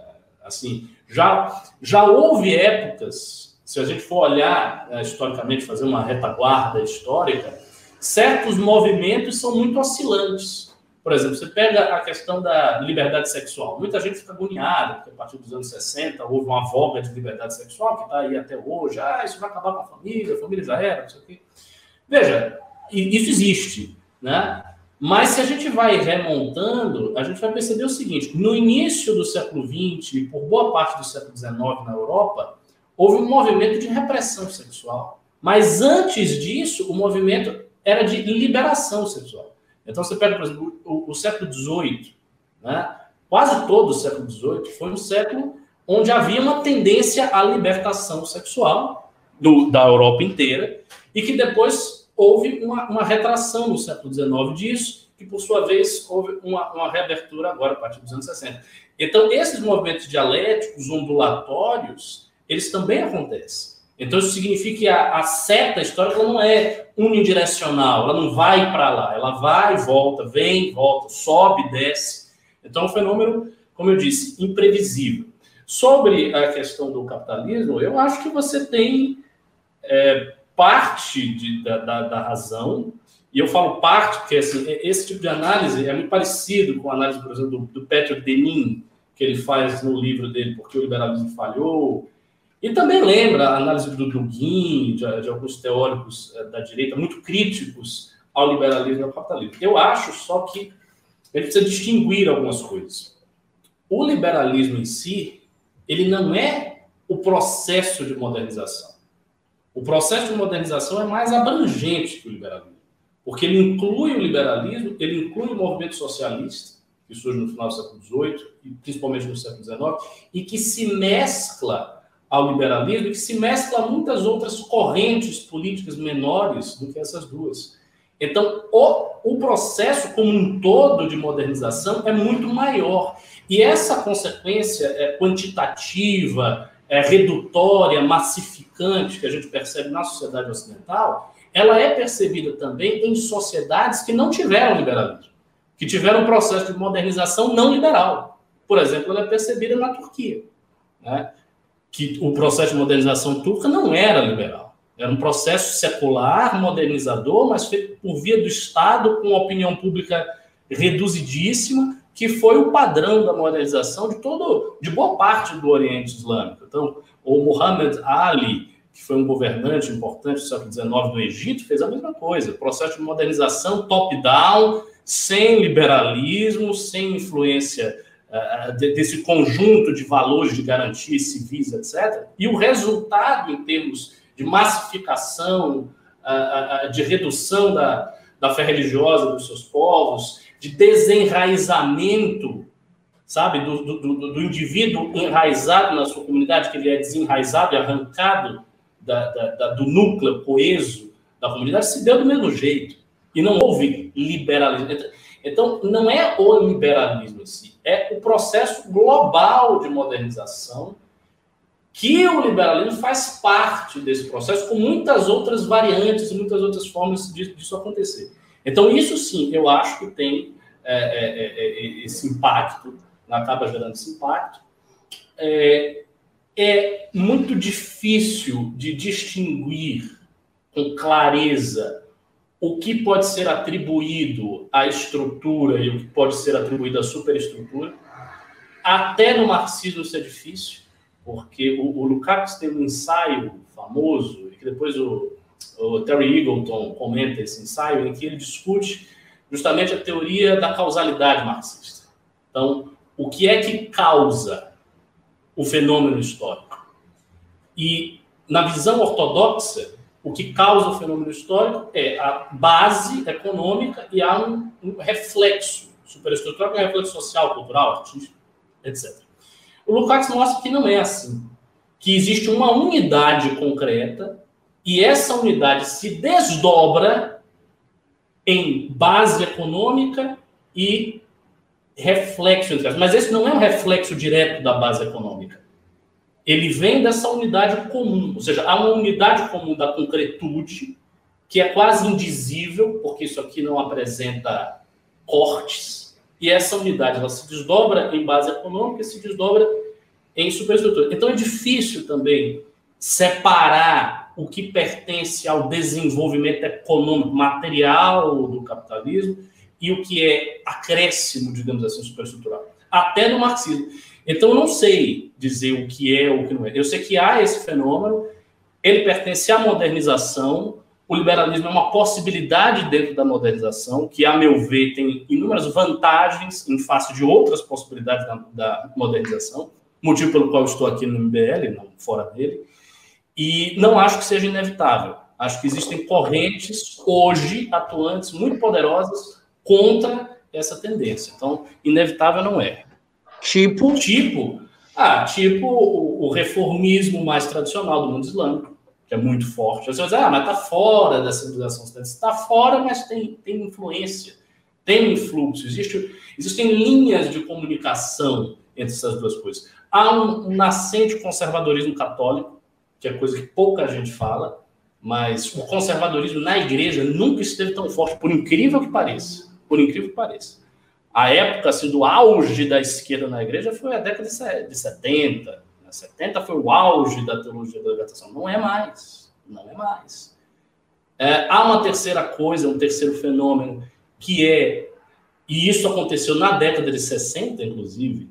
assim, já, já houve épocas, se a gente for olhar é, historicamente, fazer uma retaguarda histórica, certos movimentos são muito oscilantes. Por exemplo, você pega a questão da liberdade sexual. Muita gente fica agoniada, porque a partir dos anos 60 houve uma voga de liberdade sexual que está aí até hoje. Ah, isso vai acabar com a família, a família já era, não sei o quê. Veja, isso existe, né? Mas se a gente vai remontando, a gente vai perceber o seguinte: no início do século XX e por boa parte do século XIX na Europa, houve um movimento de repressão sexual. Mas antes disso, o movimento era de liberação sexual. Então, você pega, por exemplo, o, o século XVIII, né? quase todo o século XVIII foi um século onde havia uma tendência à libertação sexual do, da Europa inteira e que depois houve uma, uma retração no século XIX disso, que por sua vez houve uma, uma reabertura agora a partir dos anos 60. Então, esses movimentos dialéticos, ondulatórios, eles também acontecem. Então, isso significa que a, a seta histórica não é unidirecional, ela não vai para lá, ela vai volta, vem, volta, sobe, desce. Então, é um fenômeno, como eu disse, imprevisível. Sobre a questão do capitalismo, eu acho que você tem é, parte de, da, da, da, razão, e eu falo parte porque assim, esse tipo de análise é muito parecido com a análise, por exemplo, do, do Peter Denin, que ele faz no livro dele, Porque o Liberalismo Falhou, e também lembra a análise do Dugin, de, de alguns teóricos eh, da direita, muito críticos ao liberalismo e ao capitalismo. Eu acho só que ele precisa distinguir algumas coisas. O liberalismo em si, ele não é o processo de modernização. O processo de modernização é mais abrangente que o liberalismo, porque ele inclui o liberalismo, ele inclui o movimento socialista, que surge no final do século XVIII, e principalmente no século XIX, e que se mescla ao liberalismo e que se mescla a muitas outras correntes políticas menores do que essas duas. Então, o, o processo como um todo de modernização é muito maior. E essa consequência é quantitativa, é redutória, massificante que a gente percebe na sociedade ocidental, ela é percebida também em sociedades que não tiveram liberalismo, que tiveram um processo de modernização não liberal. Por exemplo, ela é percebida na Turquia. Né? que o processo de modernização turca não era liberal. Era um processo secular, modernizador, mas feito por via do Estado, com opinião pública reduzidíssima, que foi o padrão da modernização de todo, de boa parte do Oriente Islâmico. Então, o Muhammad Ali, que foi um governante importante do século XIX no Egito, fez a mesma coisa. Processo de modernização top-down, sem liberalismo, sem influência eh, desse conjunto de valores de garantias civis, etc. E o resultado em termos de massificação, eh, eh, de redução da, da fé religiosa dos seus povos, de desenraizamento, sabe, do, do, do, indivíduo enraizado na sua comunidade, que ele é desenraizado e arrancado da, da, da, do núcleo coeso da comunidade, se deu do mesmo jeito. E não houve liberalismo. Então, não é o liberalismo em si, é o processo global de modernização que o liberalismo faz parte desse processo, com muitas outras variantes, muitas outras formas disso acontecer. Então, isso sim, eu acho que tem é, é, é, é esse impacto, acaba gerando esse impacto. É, muito difícil de distinguir com clareza o que pode ser atribuído à estrutura e o que pode ser atribuído à superestrutura. Até no marxismo isso é difícil, porque o, o Lukács tem um ensaio famoso, que depois o, o Terry Eagleton comenta esse ensaio, em que ele discute justamente a teoria da causalidade marxista. Então, o que é que causa o fenômeno histórico? E na visão ortodoxa, o que causa o fenômeno histórico é a base econômica e há um, um reflexo superestrutural, que é um reflexo social, cultural, artístico, etc. O Lukács mostra que não é assim. Que existe uma unidade concreta E essa unidade se desdobra em base econômica e reflexo, mas esse não é um reflexo direto da base econômica. Ele vem dessa unidade comum, ou seja, há uma unidade comum da concretude, que é quase indizível, porque isso aqui não apresenta cortes, e essa unidade ela se desdobra em base econômica e se desdobra em superestrutura. Então é difícil também separar o que pertence ao desenvolvimento econômico material do capitalismo e o que é acréscimo, digamos assim, superestrutural. Até no marxismo. Então, eu não sei dizer o que é ou o que não é. Eu sei que há esse fenômeno, ele pertence à modernização, o liberalismo é uma possibilidade dentro da modernização, que, a meu ver, tem inúmeras vantagens em face de outras possibilidades da, da modernização, motivo pelo qual estou aqui no MBL, não fora dele, e não acho que seja inevitável. Acho que existem correntes hoje atuantes muito poderosas contra essa tendência. Então, inevitável não é. Tipo? Tipo, ah, tipo o, o reformismo mais tradicional do mundo islâmico, que é muito forte. Vai dizer, ah, mas está fora da civilização ocidental. Está fora, mas tem, tem influência, tem influxo. Existe, existem linhas de comunicação entre essas duas coisas. Há um nascente conservadorismo católico, que é coisa que pouca gente fala, mas o conservadorismo na igreja nunca esteve tão forte, por incrível que pareça por incrível que pareça. A época assim, do auge da esquerda na igreja foi a década de 70. Né? 70 foi o auge da teologia da libertação. Não é mais. Não é mais. É, há uma terceira coisa, um terceiro fenômeno, que é, e isso aconteceu na década de 60, inclusive,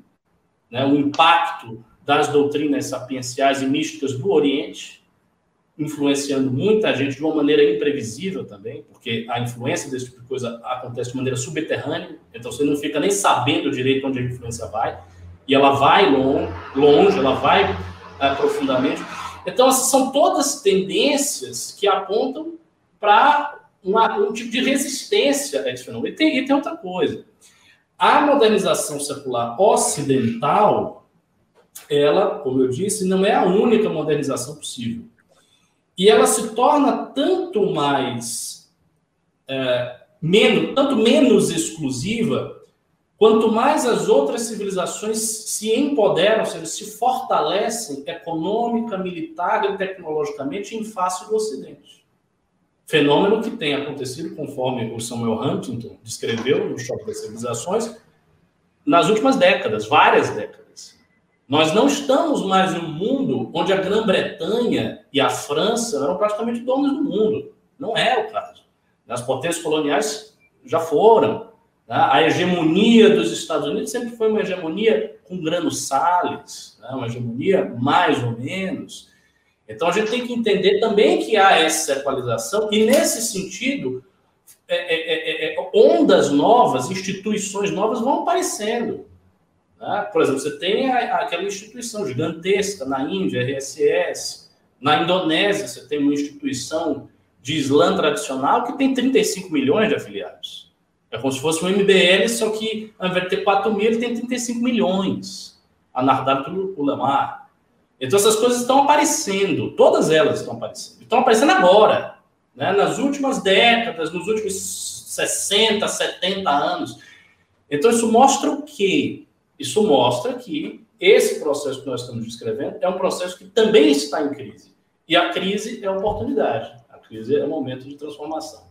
né, o impacto das doutrinas sapienciais e místicas do Oriente, influenciando muita gente de uma maneira imprevisível também, porque a influência desse tipo de coisa acontece de maneira subterrânea, então você não fica nem sabendo direito onde a influência vai, e ela vai longe, ela vai uh, profundamente. Então, essas são todas tendências que apontam para um tipo de resistência a esse fenômeno. E tem, e tem outra coisa. A modernização secular ocidental, ela, como eu disse, não é a única modernização possível. E ela se torna tanto mais é, menos, tanto menos exclusiva, quanto mais as outras civilizações se empoderam, ou seja, se fortalecem econômica, militar e tecnologicamente em face do Ocidente. Fenômeno que tem acontecido, conforme o Samuel Huntington descreveu no Choque das Civilizações, nas últimas décadas, várias décadas. Nós não estamos mais em um mundo onde a Grã-Bretanha e a França eram praticamente donos do mundo. Não é o caso. As potências coloniais já foram. Né? A hegemonia dos Estados Unidos sempre foi uma hegemonia com granos sales, né? uma hegemonia mais ou menos. Então a gente tem que entender também que há essa equalização, e nesse sentido, é, é, é, é ondas novas, instituições novas vão aparecendo. Né? Por exemplo, você tem a, aquela instituição gigantesca na Índia, RSS. Na Indonésia, você tem uma instituição de Islã tradicional que tem 35 milhões de afiliados. É como se fosse um MBL, só que ao invés de ter 4 mil, ele tem 35 milhões. A Nardal Ulama. Então, essas coisas estão aparecendo, todas elas estão aparecendo. Estão aparecendo agora, né? nas últimas décadas, nos últimos 60, 70 anos. Então, isso mostra o quê? Isso mostra que esse processo que nós estamos descrevendo é um processo que também está em crise. E a crise é oportunidade. A crise é momento de transformação.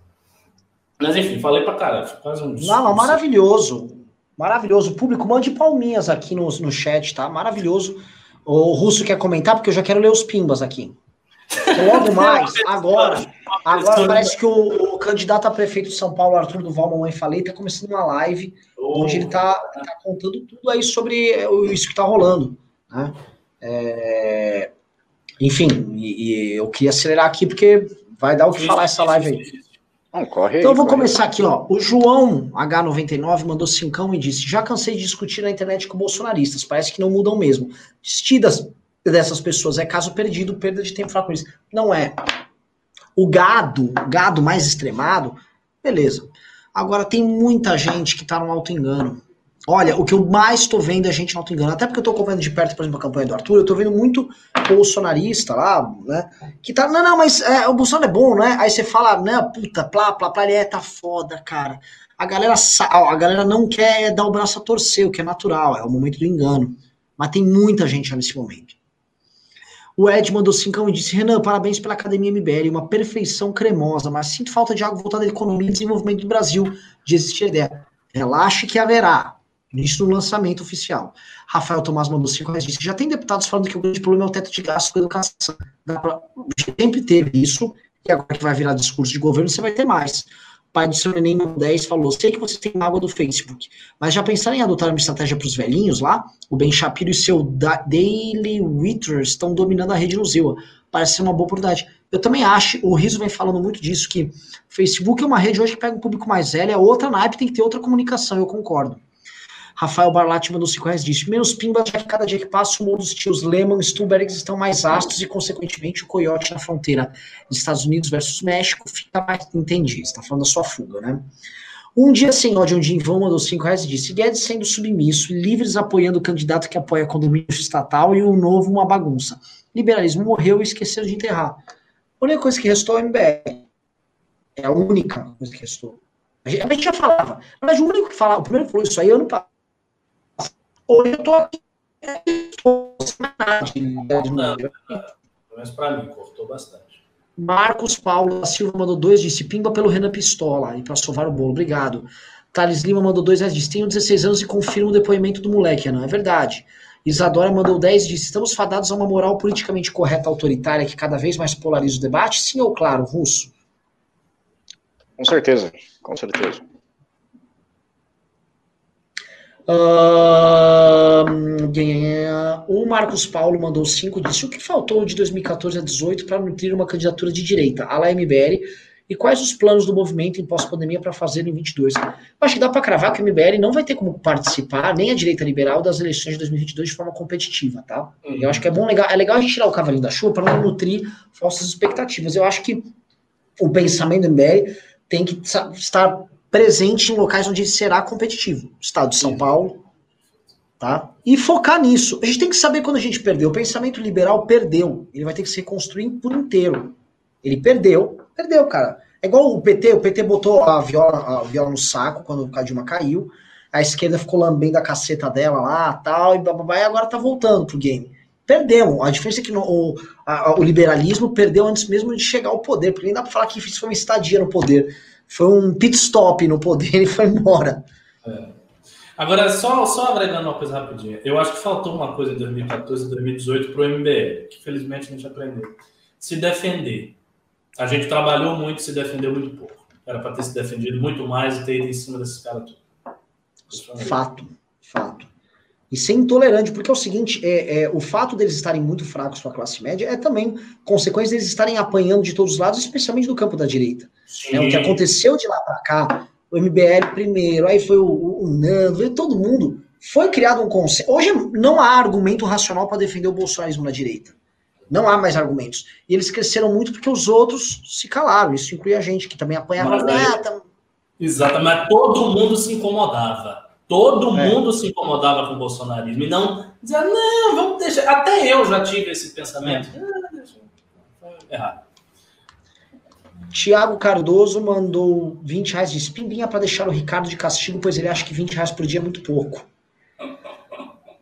Mas enfim, falei para caralho. Quase um Não, não, maravilhoso. Maravilhoso. Público, mande palminhas aqui no, no chat, tá? Maravilhoso. O Russo quer comentar, porque eu já quero ler os pimbas aqui. Logo mais, agora, agora parece que o, o, candidato a prefeito de São Paulo, Arthur Duval, mamãe falei, está começando uma live. Onde ele está tá contando tudo aí sobre isso que está rolando. Né? É, enfim, e, e, eu queria acelerar aqui porque vai dar o que falar essa live aí. Não, corre então eu vou começar aqui, ó. O João H99 mandou cincão e disse: Já cansei de discutir na internet com bolsonaristas, parece que não mudam mesmo. Vestidas dessas pessoas é caso perdido, perda de tempo falar com isso. Não é. O gado, o gado mais extremado, beleza. Agora tem muita gente que está no auto engano. Olha, o que eu mais estou vendo é gente não te engano, até porque eu estou acompanhando de perto, por exemplo, a campanha do Arthur, eu estou vendo muito bolsonarista lá, né? Que tá, não, não, mas é, o Bolsonaro é bom, né? Aí você fala, né, puta, plá, plá, plá, ele é, tá foda, cara. A galera, a galera não quer dar o braço a torcer, o que é natural, é o momento do engano. Mas tem muita gente já nesse momento. O Ed mandou cincão e disse: Renan, parabéns pela Academia MBL, uma perfeição cremosa, mas sinto falta de algo voltado à economia e desenvolvimento do Brasil, de existir ideia. Relaxe que haverá. Isso no lançamento oficial. Rafael Tomás mandou 5 reais disse: já tem deputados falando que o grande problema é o teto de gastos com educação. Pra... Sempre teve isso, e agora que vai virar discurso de governo, você vai ter mais pai do seu neném 10 falou: sei que você tem água do Facebook, mas já pensaram em adotar uma estratégia para os velhinhos lá? O Ben Shapiro e seu da Daily Wither estão dominando a rede no Zilla. Parece ser uma boa oportunidade. Eu também acho, o Riso vem falando muito disso, que Facebook é uma rede hoje que pega um público mais velho, é outra naipe, tem que ter outra comunicação, eu concordo. Rafael Barlatti mandou 5 reais disse: menos pimba, já que cada dia que passa o mundo dos tios Lehman e Stubergs estão mais astos e, consequentemente, o coiote na fronteira Estados Unidos versus México fica mais. Entendi, está falando da sua fuga, né? Um dia sem ódio, um dia em vão, mandou 5 reais e disse: Guedes sendo submisso, livres apoiando o candidato que apoia condomínio estatal e o novo uma bagunça. Liberalismo morreu e esqueceram de enterrar. A única coisa que restou é o MBL. É a única coisa que restou. A gente já falava. Mas o único que falava, o primeiro que falou isso aí ano passado Hoje eu tô aqui. Mas para mim, cortou bastante. Marcos Paulo da Silva mandou dois, disse Pimba pelo Renan Pistola e para sovar o bolo. Obrigado. Thales Lima mandou dois reais, disse Tenho 16 anos e confirmo o depoimento do moleque, não é verdade. Isadora mandou 10 disse: Estamos fadados a uma moral politicamente correta autoritária que cada vez mais polariza o debate? Sim ou claro, russo? Com certeza, com certeza. Uh, o Marcos Paulo mandou 5 disse: O que faltou de 2014 a 2018 para nutrir uma candidatura de direita? A lá MBL. E quais os planos do movimento em pós-pandemia para fazer em 22? Eu acho que dá para cravar que o MBL não vai ter como participar, nem a direita liberal, das eleições de 2022 de forma competitiva, tá? Uhum. Eu acho que é bom, legal, é legal a gente tirar o cavalinho da chuva para não nutrir falsas expectativas. Eu acho que o pensamento do MBL tem que estar presente em locais onde será competitivo. Estado de São Paulo, tá? E focar nisso. A gente tem que saber quando a gente perdeu. O pensamento liberal perdeu. Ele vai ter que se reconstruir por inteiro. Ele perdeu, perdeu, cara. É igual o PT, o PT botou a viola, a viola no saco quando a Dilma caiu. A esquerda ficou lambendo a caceta dela lá, tal, e bababá, e agora tá voltando pro game. Perdemos. A diferença é que no, o, a, o liberalismo perdeu antes mesmo de chegar ao poder, porque nem dá pra falar que isso foi uma estadia no poder foi um pit stop no poder e foi embora. É. Agora, só, só agregando uma coisa rapidinha. Eu acho que faltou uma coisa em 2014 e 2018 para o MBL, que felizmente a gente aprendeu. Se defender. A gente trabalhou muito se defendeu muito pouco. Era para ter se defendido muito mais e ter ido em cima desses caras tudo. Fato, fato. E ser intolerante, porque é o seguinte, é, é, o fato deles estarem muito fracos com a classe média é também consequência deles estarem apanhando de todos os lados, especialmente do campo da direita. É, o que aconteceu de lá para cá, o MBL primeiro, aí foi o, o, o Nando, todo mundo, foi criado um consenso. Hoje não há argumento racional para defender o bolsonarismo na direita. Não há mais argumentos. E eles cresceram muito porque os outros se calaram. Isso inclui a gente, que também apanhava. Mas, Exato, mas todo mundo se incomodava. Todo é. mundo se incomodava com o bolsonarismo e não dizia, não, vamos deixar. Até eu já tive esse pensamento. É. Ah, errado. Tiago Cardoso mandou 20 reais de espimbinha para deixar o Ricardo de castigo, pois ele acha que 20 reais por dia é muito pouco.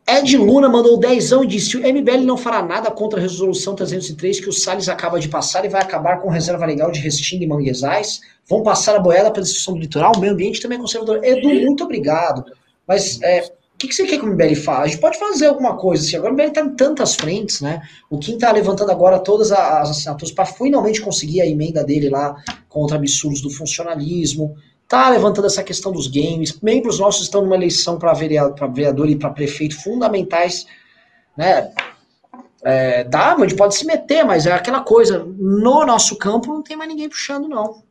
Ed Luna mandou 10 e disse: o MBL não fará nada contra a resolução 303 que o Salles acaba de passar e vai acabar com reserva legal de Restinga e Manguezais. Vão passar a boiada para a destruição do litoral. O meio ambiente também é conservador. Edu, muito obrigado. Mas é, o que, que você quer que o MBL faça? A gente pode fazer alguma coisa. Assim. Agora o MBL está em tantas frentes, né? O Kim está levantando agora todas as assinaturas para finalmente conseguir a emenda dele lá contra absurdos do funcionalismo está levantando essa questão dos games. Membros nossos estão numa eleição para vereador, vereador e para prefeito fundamentais, né? É, dá, a gente pode se meter, mas é aquela coisa. No nosso campo não tem mais ninguém puxando, não.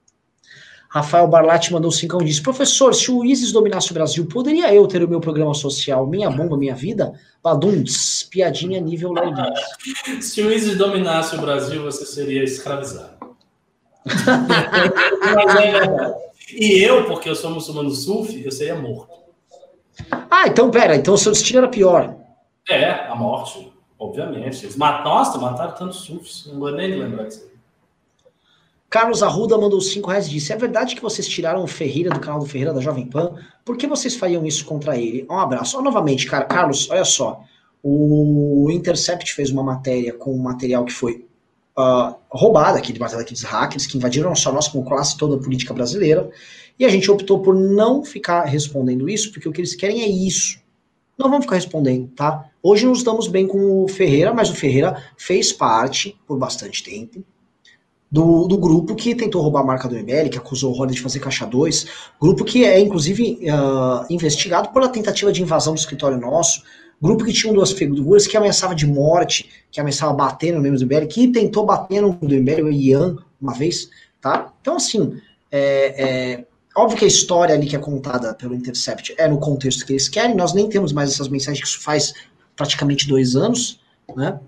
Rafael Barlatti mandou cinco e disse: Professor, se o ISIS dominasse o Brasil, poderia eu ter o meu programa social Minha Bomba, Minha Vida? Baduns, piadinha nível Léo Se o ISIS dominasse o Brasil, você seria escravizado. mas é verdade. E eu, porque eu sou muçulmano sufi, eu seria morto. Ah, então pera, então o seu destino era pior. É, a morte, obviamente. Eles matam, nossa, mataram tantos sufis, não vou nem lembrar disso. Carlos Arruda mandou 5 reais e disse: É verdade que vocês tiraram o Ferreira do canal do Ferreira da Jovem Pan? Por que vocês fariam isso contra ele? Um abraço. Oh, novamente, cara, Carlos, olha só. O Intercept fez uma matéria com um material que foi uh, roubado aqui de parte daqueles hackers que invadiram não só nós, como classe toda a política brasileira. E a gente optou por não ficar respondendo isso, porque o que eles querem é isso. Não vamos ficar respondendo, tá? Hoje nos damos bem com o Ferreira, mas o Ferreira fez parte, por bastante tempo, do, do grupo que tentou roubar a marca do MBL, que acusou o Roda de fazer caixa 2, grupo que é, inclusive, uh, investigado pela tentativa de invasão do escritório nosso, grupo que tinha duas figuras que ameaçava de morte, que ameaçava bater no membro do MBL, que tentou bater no do MBL, o Ian, uma vez, tá? Então, assim, é, é, óbvio que a história ali que é contada pelo Intercept é no contexto que eles querem, nós nem temos mais essas mensagens, que isso faz praticamente dois anos, né?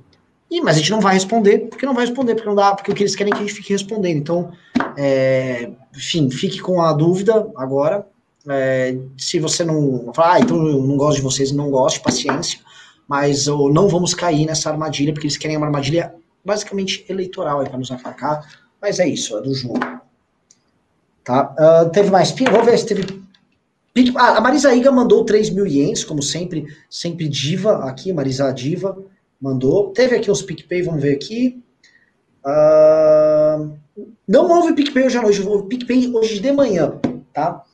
E, mas a gente não vai responder, porque não vai responder, porque não dá, porque o que eles querem é que a gente fique respondendo. Então, é, enfim, fique com a dúvida agora. É, se você não falar, ah, então eu não gosto de vocês, não gosto, paciência. Mas ou, não vamos cair nessa armadilha, porque eles querem uma armadilha basicamente eleitoral para nos atacar. Mas é isso, é do jogo. Tá? Uh, teve mais pin, vamos ver se teve. Ah, a Marisa Iga mandou 3 mil ienes, como sempre, sempre diva aqui, Marisa Diva mandou. Teve aqui os PicPay, vamos ver aqui. Uh, não houve PicPay hoje à noite, houve PicPay hoje de manhã, tá?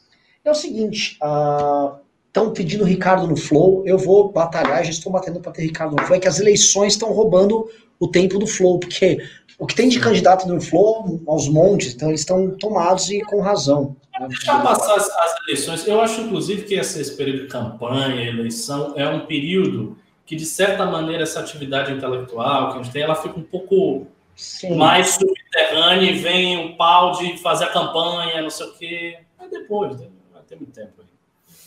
É o seguinte, estão uh, pedindo Ricardo no Flow, eu vou batalhar, já estou batendo para ter Ricardo no Flow, é que as eleições estão roubando o tempo do Flow, porque o que tem de candidato no Flow, aos montes, então eles estão tomados e com razão. Né? Deixa passar as, as eleições, eu acho inclusive que esse período de campanha, eleição, é um período que, de certa maneira, essa atividade intelectual que a gente tem, ela fica um pouco Sim. mais subterrânea e vem o pau de fazer a campanha, não sei o quê. Mas depois, né? Ter muito tempo aí.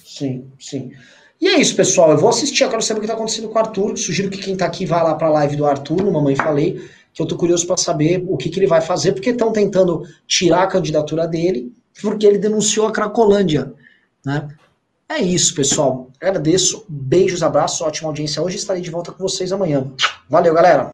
Sim, sim. E é isso, pessoal. Eu vou assistir, agora saber o que está acontecendo com o Arthur. Sugiro que quem está aqui vá lá para a live do Arthur, no Mamãe Falei, que eu tô curioso para saber o que, que ele vai fazer, porque estão tentando tirar a candidatura dele, porque ele denunciou a Cracolândia, né? É isso, pessoal. Agradeço. Beijos, abraços, ótima audiência hoje. Estarei de volta com vocês amanhã. Valeu, galera.